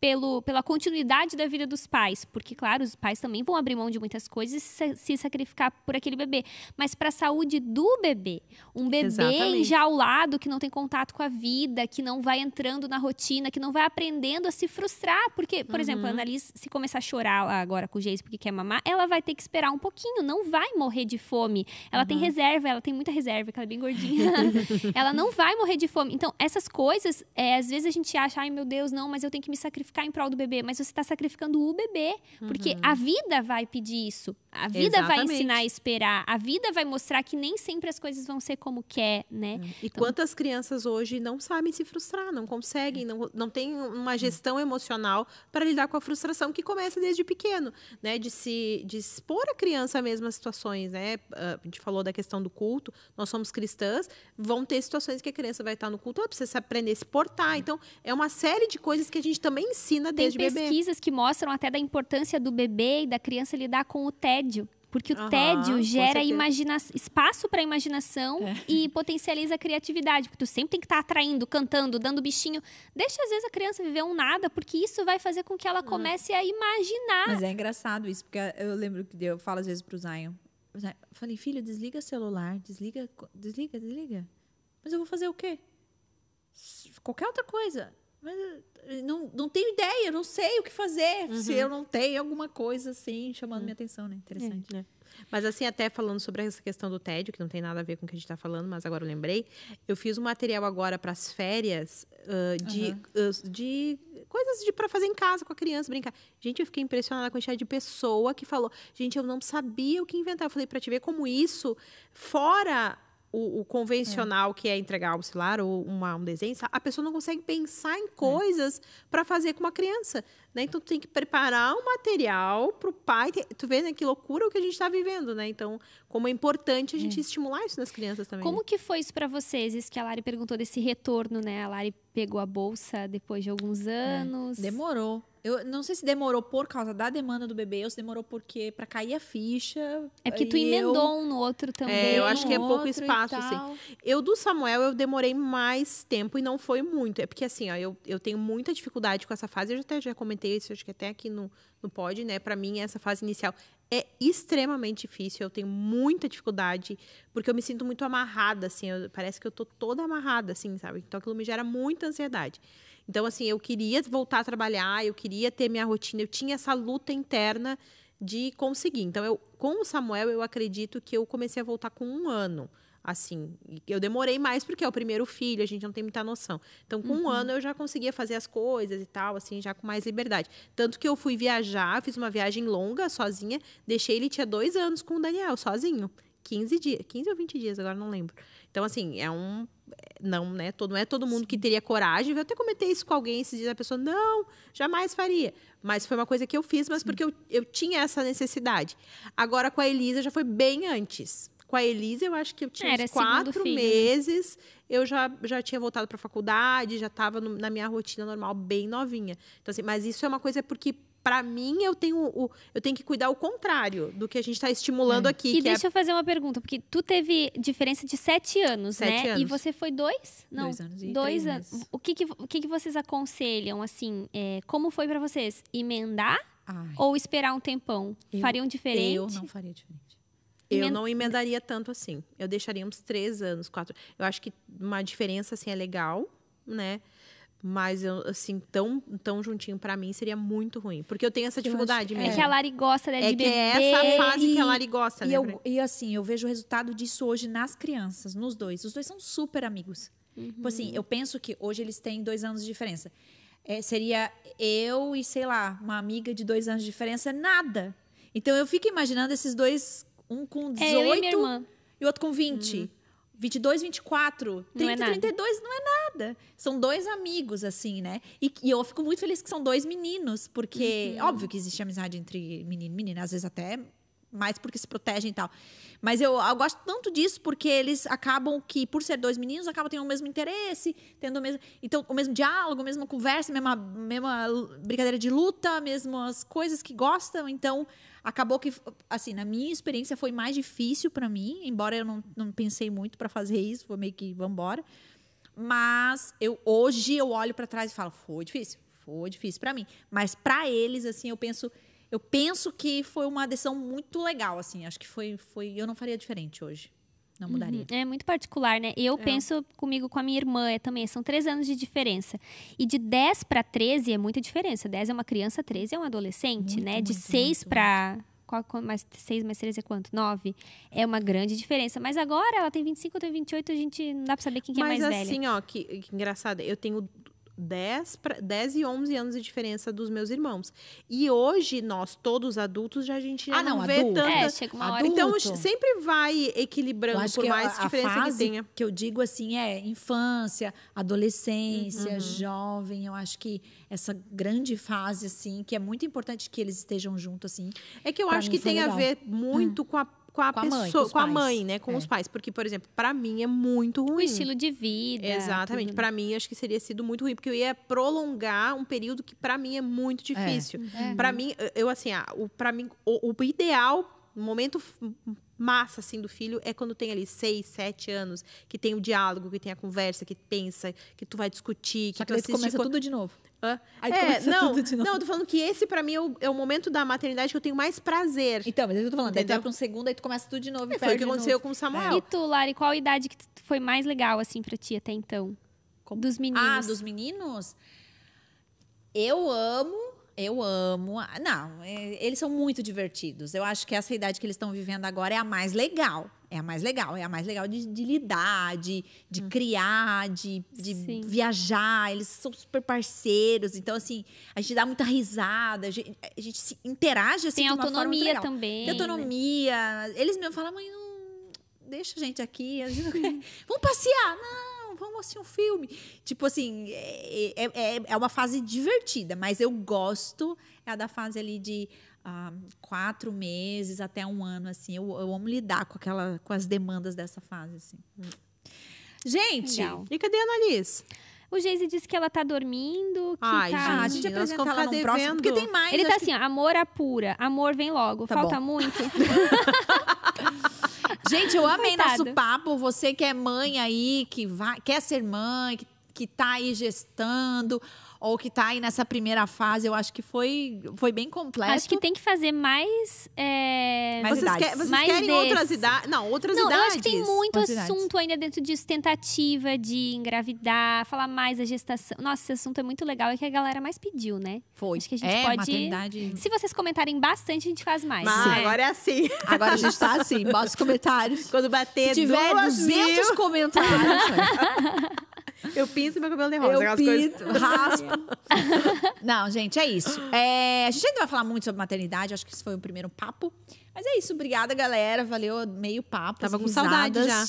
pelo, pela continuidade da vida dos pais, porque, claro, os pais também vão abrir mão de muitas coisas e se, sacrificar por aquele bebê, mas para a saúde do bebê. Um bebê Exatamente. enjaulado que não tem contato com a vida, que não vai entrando na rotina, que não vai aprendendo a se frustrar, porque, por exemplo, a Uhum. Annalise, se começar a chorar agora com o Geis porque quer mamar, ela vai ter que esperar um pouquinho, não vai morrer de fome. Ela Uhum. tem reserva, ela tem muita reserva, que ela é bem gordinha. <laughs> ela não vai morrer de fome. Então, essas coisas, é, às vezes a gente acha, ai meu Deus, não, mas eu tenho que me sacrificar em prol do bebê. Mas você está sacrificando o bebê, porque Uhum. a vida vai pedir isso. A vida vai Exatamente. ensinar a esperar. A vida vai mostrar que nem sempre as coisas vão ser como quer, né? E quantas crianças hoje não sabem se frustrar, não conseguem, não, não tem uma gestão emocional para lidar com a frustração que começa desde pequeno, né? De se de expor a criança a mesmas situações, né? Ah, A gente falou da questão do culto, nós somos cristãs, vão ter situações que a criança vai estar no culto, ela precisa aprender a se portar. Então, é uma série de coisas que a gente também ensina Tem desde bebê. pesquisas que mostram até da importância do bebê e da criança lidar com o tédio. Porque o Aham, tédio gera imagina espaço para imaginação e potencializa a criatividade. Porque tu sempre tem que estar atraindo, cantando, dando bichinho. Deixa, às vezes, a criança viver um nada, porque isso vai fazer com que ela comece a imaginar. Mas é engraçado isso, porque eu lembro que eu falo às vezes pro Zion. Eu falei, filho, desliga celular, desliga, desliga, desliga. Mas eu vou fazer o quê? Qualquer outra coisa. Mas eu não, não tenho ideia, não sei o que fazer. Se eu não tenho alguma coisa assim chamando minha atenção, né? Interessante. né? Mas assim, até falando sobre essa questão do tédio, que não tem nada a ver com o que a gente está falando, mas agora eu lembrei. Eu fiz um material agora para as férias ah, de, ah, de coisas de para fazer em casa com a criança, brincar. Gente, eu fiquei impressionada com a quantidade de pessoa que falou, gente, eu não sabia o que inventar. Eu falei, para te ver como isso, fora o, o convencional, que é entregar celular ou uma- um desenho, a pessoa não consegue pensar em coisas para fazer com uma criança. Né? Então, tu tem que preparar um material para o pai. ter- Tu vê né, que loucura o que a gente está vivendo, né? Então, como é importante a gente estimular isso nas crianças também. Como né? que foi isso para vocês? Isso que a Lari perguntou desse retorno, né? A Lari pegou a bolsa depois de alguns anos. Demorou. Eu não sei se demorou por causa da demanda do bebê ou se demorou porque para cair a ficha. É porque tu e eu- emendou um no outro também. É, eu acho que é um pouco espaço, assim. Eu, do Samuel, eu demorei mais tempo e não foi muito. É porque, assim, ó, eu, eu tenho muita dificuldade com essa fase. Eu já até já comentei isso, acho que até aqui no, no pod, né? Pra mim, essa fase inicial é extremamente difícil. Eu tenho muita dificuldade, porque eu me sinto muito amarrada, assim. eu- parece que eu tô toda amarrada, assim, sabe? Então, aquilo me gera muita ansiedade. Então, assim, eu queria voltar a trabalhar, eu queria ter minha rotina. Eu tinha essa luta interna de conseguir. Então, eu, com o Samuel, eu acredito que eu comecei a voltar com um ano. Assim, eu demorei mais porque é o primeiro filho, a gente não tem muita noção. Então, com um ano eu já conseguia fazer as coisas e tal, assim, já com mais liberdade. Tanto que eu fui viajar, fiz uma viagem longa, sozinha, deixei ele tinha dois anos com o Daniel, sozinho. 15 dias, 15 ou 20 dias, agora não lembro. Então, assim, é um. Não, né? Todo, não é todo mundo que teria coragem. Eu até comentei isso com alguém esses dias, a pessoa, não, jamais faria. Mas foi uma coisa que eu fiz, mas porque eu, eu tinha essa necessidade. Agora, com a Elisa, já foi bem antes. Com a Elisa, eu acho que eu tinha Era uns quatro filho, né? meses. Eu já, já tinha voltado para a faculdade, já estava na minha rotina normal, bem novinha. Então, assim, mas isso é uma coisa porque, para mim, eu tenho, o, eu tenho que cuidar o contrário do que a gente está estimulando aqui. E que é deixa eu fazer uma pergunta, porque tu teve diferença de sete anos, Sete né? E anos. você foi dois? Não, Dois anos e dois três anos. O que que, o que que vocês aconselham, assim, é, como foi pra vocês? Emendar Ai, ou esperar um tempão? Eu- Fariam diferente? eu não faria diferente. Eu não emendaria tanto assim. Eu deixaria uns três anos, quatro. Eu acho que uma diferença assim é legal, né? Mas eu, assim, tão, tão juntinho pra mim seria muito ruim. Porque eu tenho essa dificuldade acho- É mesmo. que a Lari gosta, né, É de que beber. é essa fase que a E- Lari gosta, E, né? eu, e assim, eu vejo o resultado disso hoje nas crianças, nos dois. Os dois são super amigos. Tipo assim, eu penso que hoje eles têm dois anos de diferença. É, seria eu e, sei lá, uma amiga de dois anos de diferença, nada. Então eu fico imaginando esses dois, um com 18 É, eu e minha irmã. e outro com 20. 22, 24, Não 30, é nada. 32, não é nada. São dois amigos, assim, né? E, e eu fico muito feliz que são dois meninos, porque Uhum. óbvio que existe amizade entre menino e menina, às vezes até mais porque se protegem e tal. Mas eu, eu gosto tanto disso porque eles acabam que, por ser dois meninos, acabam tendo o mesmo interesse, tendo o mesmo. Então, o mesmo diálogo, a mesma conversa, a mesma, mesma brincadeira de luta, mesmas coisas que gostam. Então, acabou que, assim, na minha experiência foi mais difícil pra mim, embora eu não, não pensei muito pra fazer isso, foi meio que vambora. Mas eu hoje eu olho pra trás e falo, foi difícil, foi difícil pra mim. Mas pra eles, assim, eu penso, eu penso que foi uma decisão muito legal, assim. Acho que foi, foi, eu não faria diferente hoje, não mudaria. Uhum. É muito particular, né? Eu penso comigo com a minha irmã é, também. São três anos de diferença. E de 10 para 13 é muita diferença. 10 é uma criança, 13 é um adolescente, Muito, né? De muito, 6 muito, para. Qual, qual- mais 6 mais 13 é quanto? 9. É uma grande diferença. Mas agora ela tem 25, eu tenho 28, a gente não dá pra saber quem que é Mas mais velha. assim, ó, que, que engraçado, eu tenho 10, pra, 10 e 11 anos de diferença dos meus irmãos. E hoje, nós, todos adultos, já a gente já Ah, não, vê adulto. tanta... É, chega uma hora. Então, sempre vai equilibrando, por mais a, a diferença fase que tenha. que eu digo assim é infância, adolescência, Uhum. jovem. Eu acho que essa grande fase assim, que é muito importante que eles estejam juntos assim. É que eu acho que tem a legal. ver muito com a, com a Com a pessoa, mãe, com os com a pais. mãe, né? Com É. os pais. Porque, por exemplo, pra mim é muito O ruim. estilo de vida. Exatamente. tudo. Pra mim, acho que seria sido muito ruim, porque eu ia prolongar um período que pra mim é muito difícil. É. Pra mim, eu assim, ah, o para mim o, o ideal, o momento massa assim do filho é quando tem ali seis, sete anos, que tem o diálogo, que tem a conversa, que pensa, que tu vai discutir, que Só que tu assiste começa co- tudo de novo. Hã? Aí É, começa não, tudo de novo. não, eu tô falando que esse pra mim é o, é o momento da maternidade que eu tenho mais prazer. Então, mas é eu tô falando. Daí tu vai pra um segundo, aí tu começa tudo de novo. e É, foi o que aconteceu novo. com o Samuel. E tu, Lari, qual idade que foi mais legal, assim, pra ti até então? Dos meninos. Ah, dos meninos? Eu amo, eu amo. Não, é, eles são muito divertidos. Eu acho que essa idade que eles estão vivendo agora é a mais legal. É a mais legal, é a mais legal de, de lidar, de, de criar, de, de Sim. viajar. Eles são super parceiros. Então, assim, a gente dá muita risada, a gente, a gente se interage assim, Tem de uma autonomia também. Tem né? autonomia. Eles mesmo falam, mãe, não deixa a gente aqui. a <laughs> gente não quer. vamos passear. Não, vamos assistir um filme. Tipo assim, é, é, é- é uma fase divertida, mas eu gosto é a da fase ali de ah, quatro meses até um ano, assim. Eu, eu amo lidar com, aquela, com as demandas dessa fase, assim. Gente, Legal. E cadê a Annalise? O Geise disse que ela tá dormindo, que Ai, tá... ah, a gente Gente, apresenta ela no próximo, porque tem mais. Ele tá que- assim, ó, amor apura, amor vem logo, Tá falta bom. muito. <laughs> Gente, eu amei Coitada. nosso papo. Você que é mãe aí, que vai, quer ser mãe, que, que tá aí gestando, ou que tá aí nessa primeira fase, eu acho que foi, foi bem completo. Acho que tem que fazer mais... é, Mais vocês idades. quer- vocês Mais querem outras desse. idades? Não, outras Não, eu idades. acho que tem muito idades? assunto ainda dentro disso. Tentativa de engravidar, falar mais da gestação. Nossa, esse assunto é muito legal. É que a galera mais pediu, né? Foi. Acho que a gente é, pode- maternidade. Se vocês comentarem bastante, a gente faz mais. Mas né? agora é assim. Agora a gente tá assim, bota os comentários. Quando bater Se tiver duas 200 mil, comentários, <laughs> eu pinto meu cabelo de rosa. eu aquelas coisas. pinto, raspo. <laughs> Não, gente, é isso. É, a gente ainda vai falar muito sobre maternidade, acho que esse foi o primeiro papo. Mas é isso, obrigada, galera. Valeu meio papo. Tava com saudade já.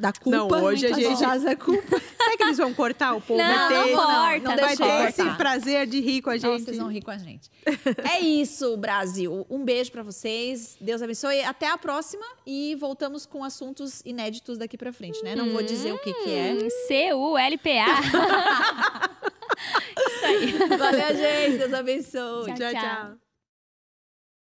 Da culpa. Não, hoje a gente- já da culpa. <laughs> Será que eles vão cortar o povo? Não, vai ter, não corta, não vai deixa ter cortar. esse prazer de rir com a Não, gente. vocês vão rir com a gente. É isso, Brasil. Um beijo pra vocês. Deus abençoe. Até a próxima. E voltamos com assuntos inéditos daqui pra frente, né? Não vou dizer o que, que é. <laughs> <laughs> Hum, C-U-L-P-A. Valeu, gente. Deus abençoe. Tchau, tchau. tchau.